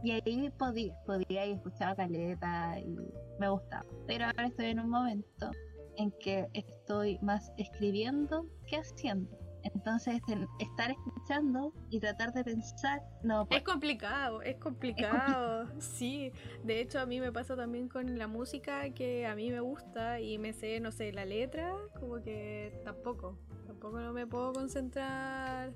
y ahí podía, podía y escuchaba caleta y me gustaba. Pero ahora estoy en un momento en que estoy más escribiendo que haciendo. Entonces, en- estar escuchando y tratar de pensar, no Es complicado, es complicado. Sí, de hecho a mí me pasa también con la música que a mí me gusta y me sé, no sé, la letra, como que tampoco, tampoco no me puedo concentrar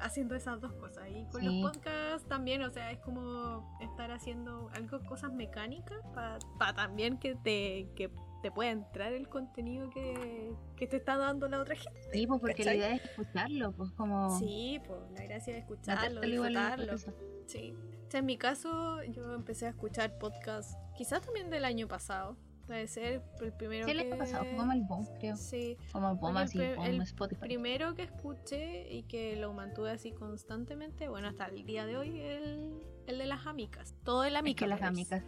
haciendo esas dos cosas. Y con Sí. los podcasts también, o sea, es como estar haciendo algo, cosas mecánicas para también que te, que te pueda entrar el contenido que, que te está dando la otra gente. Sí, pues porque ¿cachai? la idea es escucharlo, pues como Sí, pues la gracia es escucharlo, disfrutarlo. Sí. O sea, en mi caso, yo empecé a escuchar podcast, quizás también del año pasado. Puede ser el primero Sí, el que... año pasado fue como el boom, creo. Sí, Como el boom Bueno, el así, boom el Spotify. primero que escuché y que lo mantuve así constantemente, bueno, hasta el día de hoy, el, el de las amicas. Todo el Es amica. que las amigas.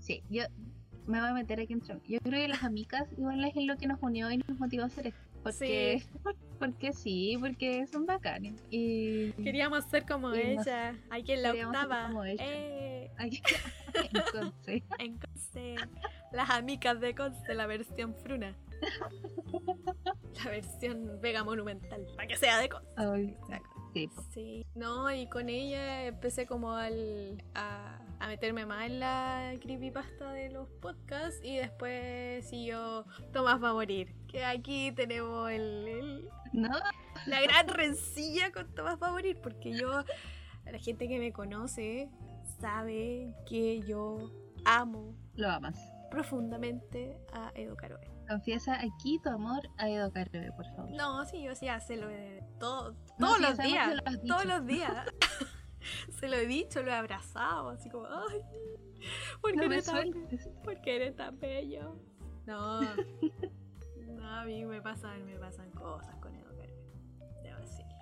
Sí, yo me voy a meter aquí entre Yo creo que las amigas igual es lo que nos unió y nos motivó a hacer esto. Porque sí, (laughs) porque, sí, porque son bacanes. Y Queríamos ser como Y nos- ella. Hay quien la octava. como ella. Eh, Ay, (laughs) entonces, en Conce. Las amigas de Conce, la versión fruna. La versión Vega Monumental. Para que sea de Conce. Sí, no, y con ella empecé como al, a, a meterme más en la creepypasta de los podcasts y después siguió Tomás va a morir. Que aquí tenemos el, el- no, la gran rencilla con Tomás va a morir porque yo, la gente que me conoce sabe que yo amo lo amas. profundamente a Edo Caroe. Confiesa aquí tu amor a Edo Carrebe, por favor. No, sí, yo sí hace lo de todo, todos los días. lo has dicho. todos los días. (laughs) (laughs) Se lo he dicho, lo he abrazado, así como, ay, ¿por qué, No eres, tan, sueltes. por qué eres tan bello? No, (laughs) no, a mí me pasan, me pasan cosas con Edo Carrera. Debo decirlo,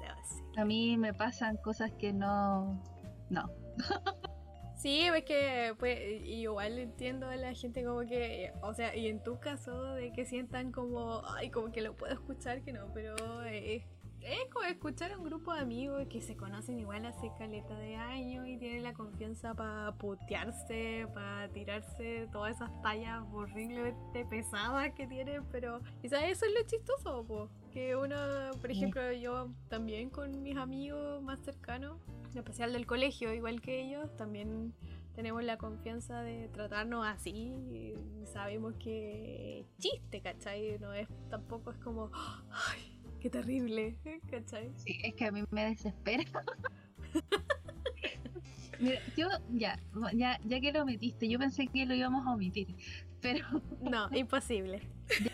debo decirlo. A mí me pasan cosas que no. No. (laughs) Sí, es que pues, igual entiendo a la gente como que, o sea, y en tu caso de que sientan como, ay, como que lo puedo escuchar, que no, pero es, es como escuchar a un grupo de amigos que se conocen igual hace caleta de años y tienen la confianza para putearse, para tirarse todas esas tallas horriblemente pesadas que tienen, pero quizás eso es lo chistoso, po, que uno, por ejemplo, yo también con mis amigos más cercanos, en especial del colegio, igual que ellos, también tenemos la confianza de tratarnos así y sabemos que es chiste, ¿cachai? No es, tampoco es como, (gasps) ay, qué terrible, (laughs) ¿cachai? Sí, es que a mí me desespera. (laughs) Mira, yo, ya, ya, ya que lo metiste, yo pensé que lo íbamos a omitir, pero (laughs) No, imposible.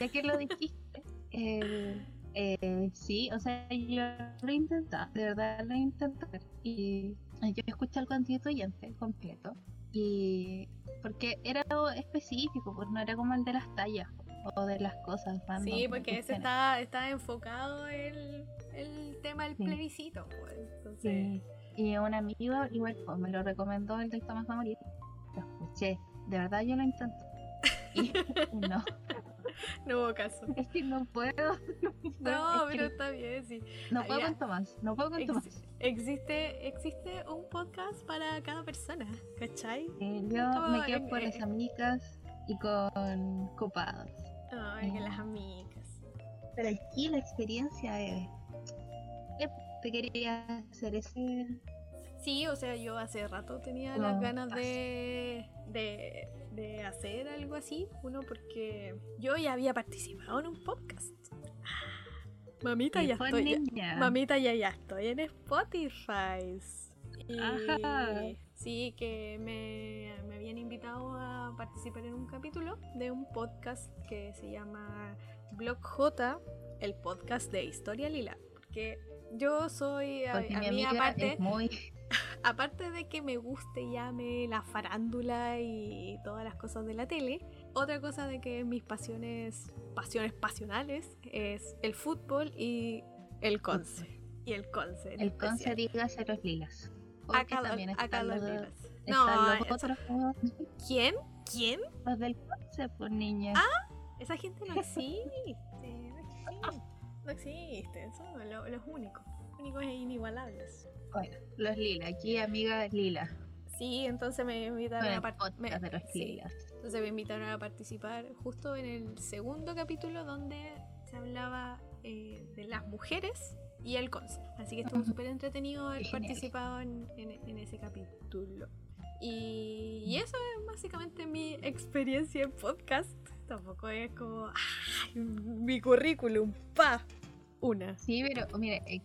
ya que lo dijiste, eh, eh, sí, o sea, yo lo he intentado, de verdad lo he intentado. Y yo escuché el constituyente completo, y porque era algo específico, pues no era como el de las tallas o de las cosas. random Sí, que porque ese está, está enfocado el, el tema del Sí. plebiscito. Pues. Entonces, Sí. Y un amigo igual pues, me lo recomendó el va a morir. Lo escuché. De verdad yo lo intento. Y (laughs) no, (laughs) no hubo caso. es que no puedo. No, (laughs) puedo, No, pero está bien, sí. no puedo ya. con Tomás. No puedo con Ex- Tomás. existe, existe un podcast para cada persona, ¿cachai? Eh, yo como me quedo en- con eh, las amigas y con copados. Ay, que las amigas. Pero aquí la experiencia es. te quería hacer ese. Sí, o sea, yo hace rato tenía No, las ganas de, de, de hacer algo así. Uno, porque yo ya había participado en un podcast. Mamita, ya estoy. ya-. Mamita, ya, ya estoy en Spotify. Y Ajá. Sí, que me, me habían invitado a participar en un capítulo de un podcast que se llama Blog J, el podcast de Historia Lila. Porque yo soy, a, a mi mí aparte, muy. (laughs) aparte de que me guste y ame la farándula y todas las cosas de la tele, otra cosa de que mis pasiones, pasiones pasionales es el fútbol y el conce. Y el conce. El conce dígase los lilas. Porque Acá, también están los los, No, los otros ¿quién? ¿Quién? los del conce, pues niña. Esa gente (laughs) no existe. No existe. No existen. Son lo- los únicos. Únicos e inigualables. Bueno, los lilas. Aquí amiga lila. Sí, entonces me invitaron a par- podcast me- de los sí. lilas. Entonces me invitaron a participar justo en el segundo capítulo donde se hablaba eh, de las mujeres y el conce. Así que estuvo súper entretenido haber genial. participado en, en- en ese capítulo. Y, y eso es básicamente mi experiencia en podcast. Tampoco es como "Ay, mi currículum, pa, una. Sí, pero mire, eh,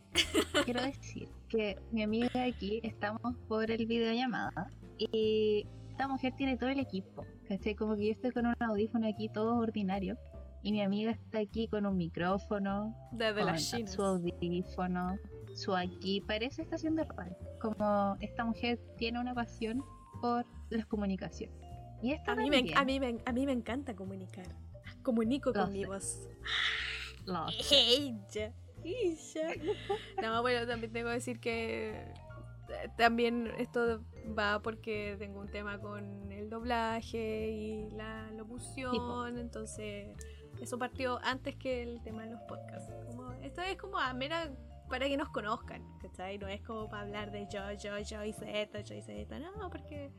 quiero decir que mi amiga aquí estamos por el videollamada y esta mujer tiene todo el equipo. ¿Cachai? Como que yo estoy con un audífono aquí todo ordinario y mi amiga está aquí con un micrófono, Desde chinas. su audífono, su aquí, parece estación de radio. Como esta mujer tiene una pasión por las comunicaciones. Y A mí, me, a, mí me, a mí me encanta comunicar. Comunico Lo con mi voz. lo sé. Ella, ella. No, bueno, también tengo que decir que eh, también esto va porque tengo un tema con el doblaje y la locución, entonces eso partió antes que el tema de los podcasts. Como, esto es como a mera para que nos conozcan, ¿cachai? No es como para hablar de yo, yo, yo hice esto, yo hice esto, no, porque es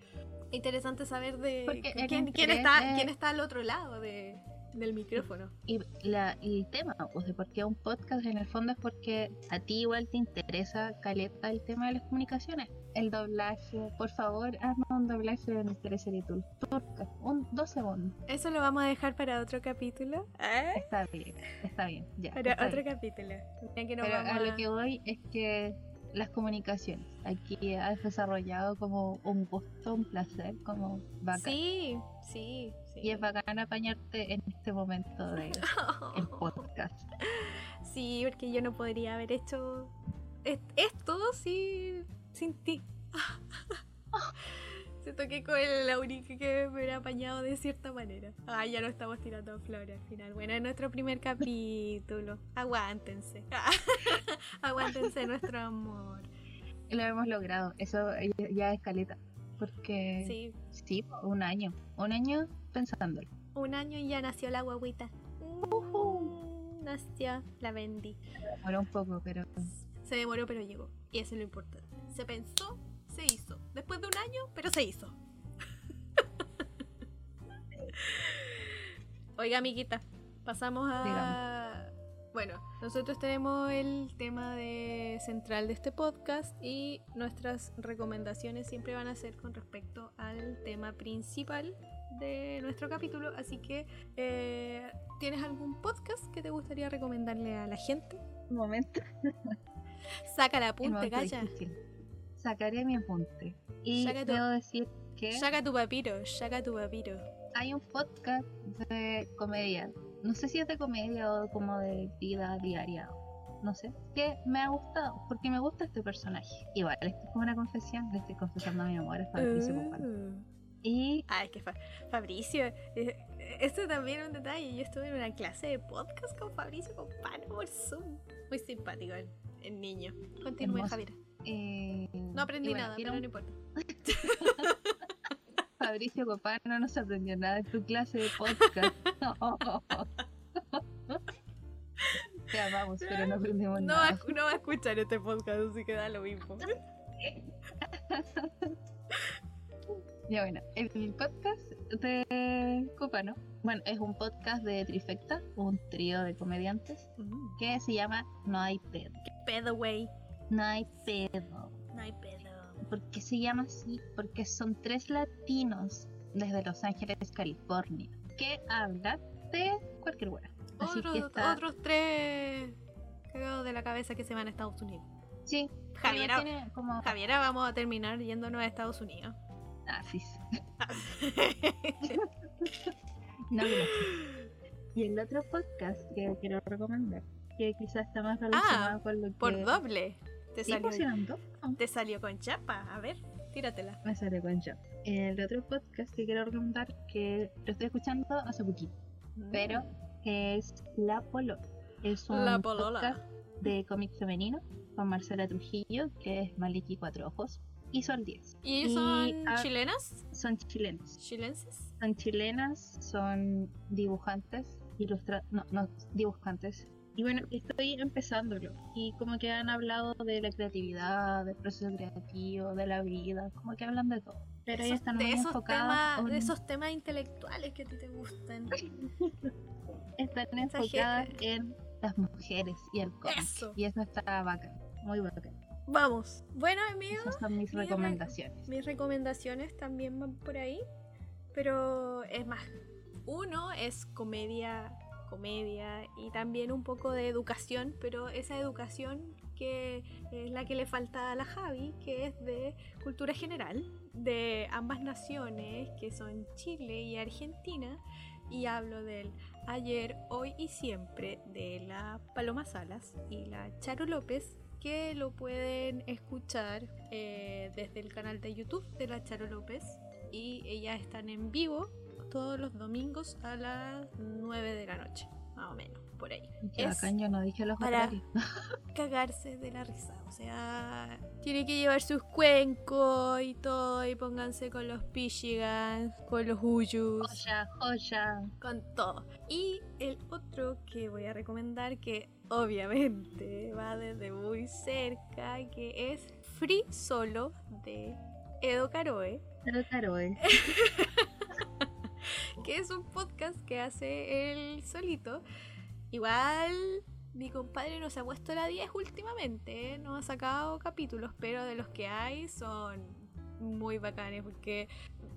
interesante saber de quién, quién está, es- quién está al otro lado de, del micrófono. Y la, y el tema, pues de por qué un podcast en el fondo es porque a ti igual te interesa caleta el tema de las comunicaciones. El doblaje, por favor, hazme un doblaje de Mr. Seritul. Turca, un, dos segundos. Eso lo vamos a dejar para otro capítulo. ¿Eh? Está bien, está bien, ya. Para otro bien. capítulo. Que Pero vamos a lo que voy es que las comunicaciones, aquí has desarrollado como un gusto, un placer, como bacán. Sí, sí, sí. Y es bacán apañarte en este momento del (laughs) podcast. Sí, porque yo no podría haber hecho es- esto si, sin ti. (laughs) Siento que con el la única que me hubiera apañado de cierta manera. Ah, ya no estamos tirando flores al final. Bueno, es nuestro primer capítulo. Aguántense. (laughs) Aguántense nuestro amor. Lo hemos logrado, eso ya- es caleta. Porque Sí, Sí, un año. Un año pensándolo. un año y ya nació la guaguita. Mm, nació, la vendí. Demoró un poco, pero Se demoró, pero llegó. Y eso es lo importante. Se pensó, se hizo. Después de un año, pero se hizo. (laughs) Oiga, amiguita, pasamos a. Bueno, nosotros tenemos el tema de central de este podcast y nuestras recomendaciones siempre van a ser con respecto al tema principal de nuestro capítulo. Así que, eh, ¿tienes algún podcast que te gustaría recomendarle a la gente? un momento. Saca la punta, calla. difícil. Sacaré mi apunte. Y Saca tu- debo decir que Saca tu papiro, saca tu papiro. hay un podcast de comedia. No sé si es de comedia o como de vida diaria. No sé. Que me ha gustado. Porque me gusta este personaje. Igual, esto es como una confesión. Le estoy confesando a mi amor. Es Fabricio. Uh. Y Ah, es que Fa- Fabricio, eh, esto también es un detalle. Yo estuve en una clase de podcast con Fabricio Compano por Zoom. Muy simpático el, el niño. Continúe. Javier. Eh, No aprendí bueno, nada, pero un- no importa. (laughs) Fabricio Copano no se aprendió nada en tu clase de podcast. (laughs) (laughs) Te amamos, pero no aprendimos No va, nada. a- no va a escuchar este podcast, así que da lo mismo. Ya bueno, el, podcast de Copano, bueno, es un podcast de Trifecta, un trío de comediantes, Mm. que se llama No hay pedo. Pedo, güey. No hay pedo. No hay pedo. ¿Por qué se llama así? Porque son tres latinos desde Los Ángeles, California, que hablan de cualquier hueá. Así Otros, está... otros tres cagados de la cabeza que se van a Estados Unidos. Sí, Javiera, pero tiene como... Javiera, vamos a terminar yéndonos a Estados Unidos. Ah, sí. (laughs) No, gracias. Y el otro podcast que quiero recomendar, que quizás está más relacionado con lo que... Ah, Por doble. Te salió. No, te salió con chapa. A ver, tíratela. Me sale con yo. El otro podcast que quiero recomendar, que lo estoy escuchando hace poquito, pero es La Polola. Es un La podcast de cómic femenino con Marcela Trujillo, que es Maliki Cuatro Ojos, y Sol 10. ¿Y son ah, chilenas? Son chilenos. ¿Chilenses? Son chilenas, son dibujantes, ilustra no, no, dibujantes. Y bueno, estoy empezándolo. Y como que han hablado de la creatividad, del proceso creativo, de la vida, como que hablan de todo. Pero Esos- están muy esos temas, de en- esos temas intelectuales que a ti te gustan. (laughs) están enfocadas en las mujeres y el cómic. Eso. Y eso está bacán, muy bacán. Vamos. Bueno, amigos, Esas son mis mi re- recomendaciones. mis recomendaciones también van por ahí. Pero es más, uno es comedia, comedia y también un poco de educación, pero esa educación que es la que le falta a la Javi, que es de cultura general, de ambas naciones, que son Chile y Argentina, y hablo del ayer, hoy y siempre de la Paloma Salas y la Charo López, que lo pueden escuchar eh, desde el canal de YouTube de la Charo López y ellas están en vivo todos los domingos a las 9 de la noche, más o menos, por ahí. Es bacán, yo no dije los para- horarios. (laughs) Cagarse de la risa, o sea, tienen que llevar sus cuencos y todo y pónganse con los pichigans, con los uyus. Joya, joya. con todo. Y el otro que voy a recomendar, que obviamente va desde muy cerca, que es Free Solo de Edo Caroe, Pero claro, eh. (laughs) que es un podcast que hace él solito. Igual mi compadre no se ha puesto la 10 últimamente, ¿eh? no ha sacado capítulos, pero de los que hay son muy bacanes porque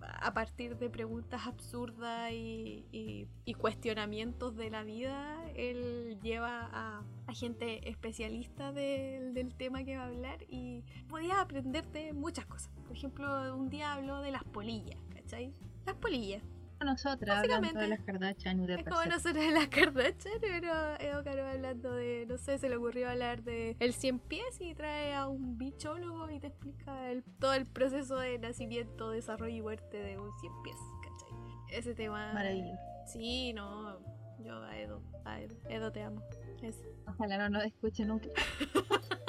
a partir de preguntas absurdas y, y- y cuestionamientos de la vida, él lleva a, a gente especialista del- del tema que va a hablar y podías aprenderte muchas cosas. Por ejemplo, un día habló de las polillas, ¿cachai? Las polillas. Nosotras hablando de las Kardashian de Es como nosotros en las Kardashian, pero Edo Caro hablando de, no sé, se le ocurrió hablar de el 100 pies y trae a un bichólogo y te explica el- todo el proceso de nacimiento, desarrollo y muerte de un 100 pies, ¿cachai? Ese tema... Maravilloso. Sí, no, yo a Edo, a Edo, Edo te amo. Es- Ojalá no nos escuche nunca. (laughs)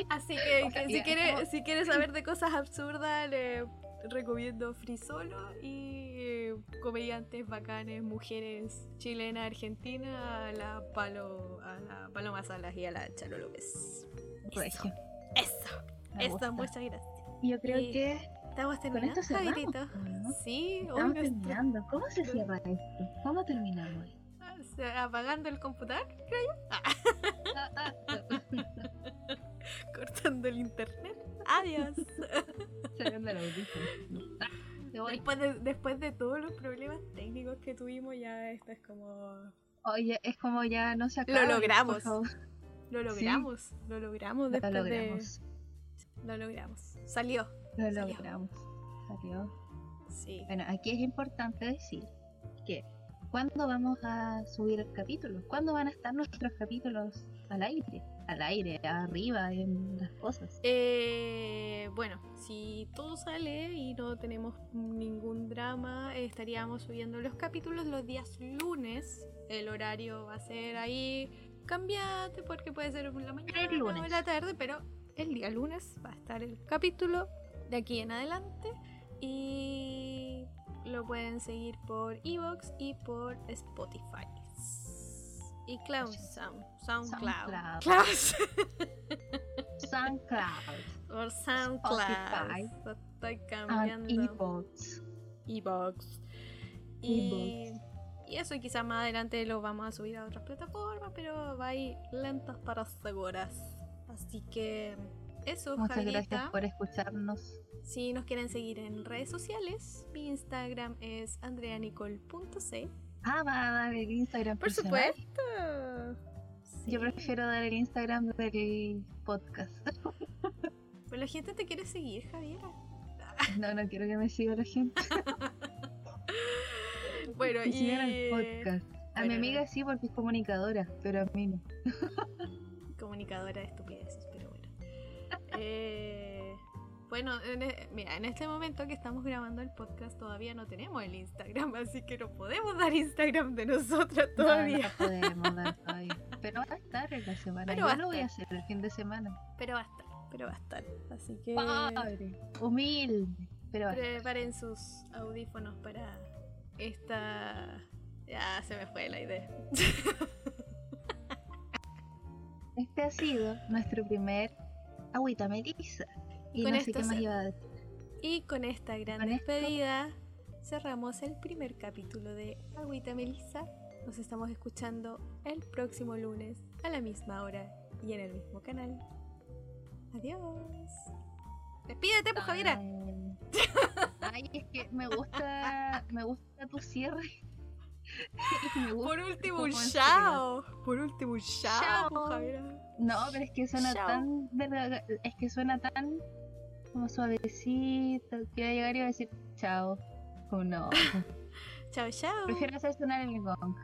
imaginas? Así (laughs) que, que si, quiere, como- si quieres saber de cosas absurdas, le recomiendo Free Solo y eh, comediantes bacanes, mujeres chilena, argentina, a la Palo, a la Paloma Salas y a la Charo López. Regio. Eso, Me eso, gusta. muchas gracias. Yo creo Y- que Estamos con terminando, esto cerramos. Javierito. ¿no? Sí, Estamos obvio, esto- terminando. ¿Cómo se cierra esto? ¿Cómo terminamos? sea, apagando el computador, Ah, ah, (laughs) (laughs) cortando el internet. Adiós. (laughs) Sacando el audífono. Ah. Después de, después de todos los problemas técnicos que tuvimos, ya esto es como. Oye, es como ya no se Lo acaba. logramos. Lo logramos, lo logramos Lo después logramos. de... Lo logramos. Salió. Lo Salió. logramos. Salió. Sí. Bueno, aquí es importante decir que ¿cuándo vamos a subir el capítulo? ¿Cuándo van a estar nuestros capítulos al aire? Al aire, arriba, en las cosas. Eh, bueno, si todo sale y no tenemos ningún drama, estaríamos subiendo los capítulos los días lunes. El horario va a ser ahí cambiante porque puede ser en la mañana o en la tarde, pero el día lunes va a estar el capítulo de aquí en adelante y lo pueden seguir por Evox y por Spotify. Y Cloud Sound, SoundCloud. SoundCloud. Cloud. SoundCloud Por SoundCloud. Estoy and cambiando. Evox. Ebox. Y, y eso quizás más adelante lo vamos a subir a otras plataformas, pero va a ir lentas para seguras. Así que eso, Muchas Javierita. gracias por escucharnos. Si nos quieren seguir en redes sociales, mi Instagram es andreanicol.c. Ah, va a dar el Instagram Por personal. supuesto. Sí. Yo prefiero dar el Instagram del podcast. (laughs) Pues la gente te quiere seguir, Javiera. (laughs) No, no quiero que me siga la gente. (laughs) Bueno, y... sigan el podcast. A mi amiga sí porque es comunicadora, pero a mí no. comunicadora de estupideces, pero bueno. Eh, bueno, en, e- mira, en este momento que estamos grabando el podcast todavía no tenemos el Instagram, (laughs) así que no podemos dar Instagram de nosotras No, todavía. No, podemos dar (laughs) todavía. Pero va a estar en la semana. Pero Yo lo voy a hacer el fin de semana. Pero va a estar, pero va a estar. Así que humilde. Pero preparen sus audífonos para esta... Ya se me fue la idea. Este ha sido nuestro primer agüita melissa. Y Con no sé esto qué más se- iba a decir. Y con esta gran Con esto- despedida cerramos el primer capítulo de Agüita Melissa. Nos estamos escuchando el próximo lunes a la misma hora y en el mismo canal. Adiós. Despídete, pues, Javiera. Ay, es que me gusta, me gusta tu cierre. (laughs) Por último, un chao. Por último, un chao, Chao. pues, Javiera. No, pero es que suena Chao. tan es que suena tan como suavecito que iba a llegar y iba a decir chao. Como no. (laughs) Chao, chao. Prefiero hacer sonar el gong.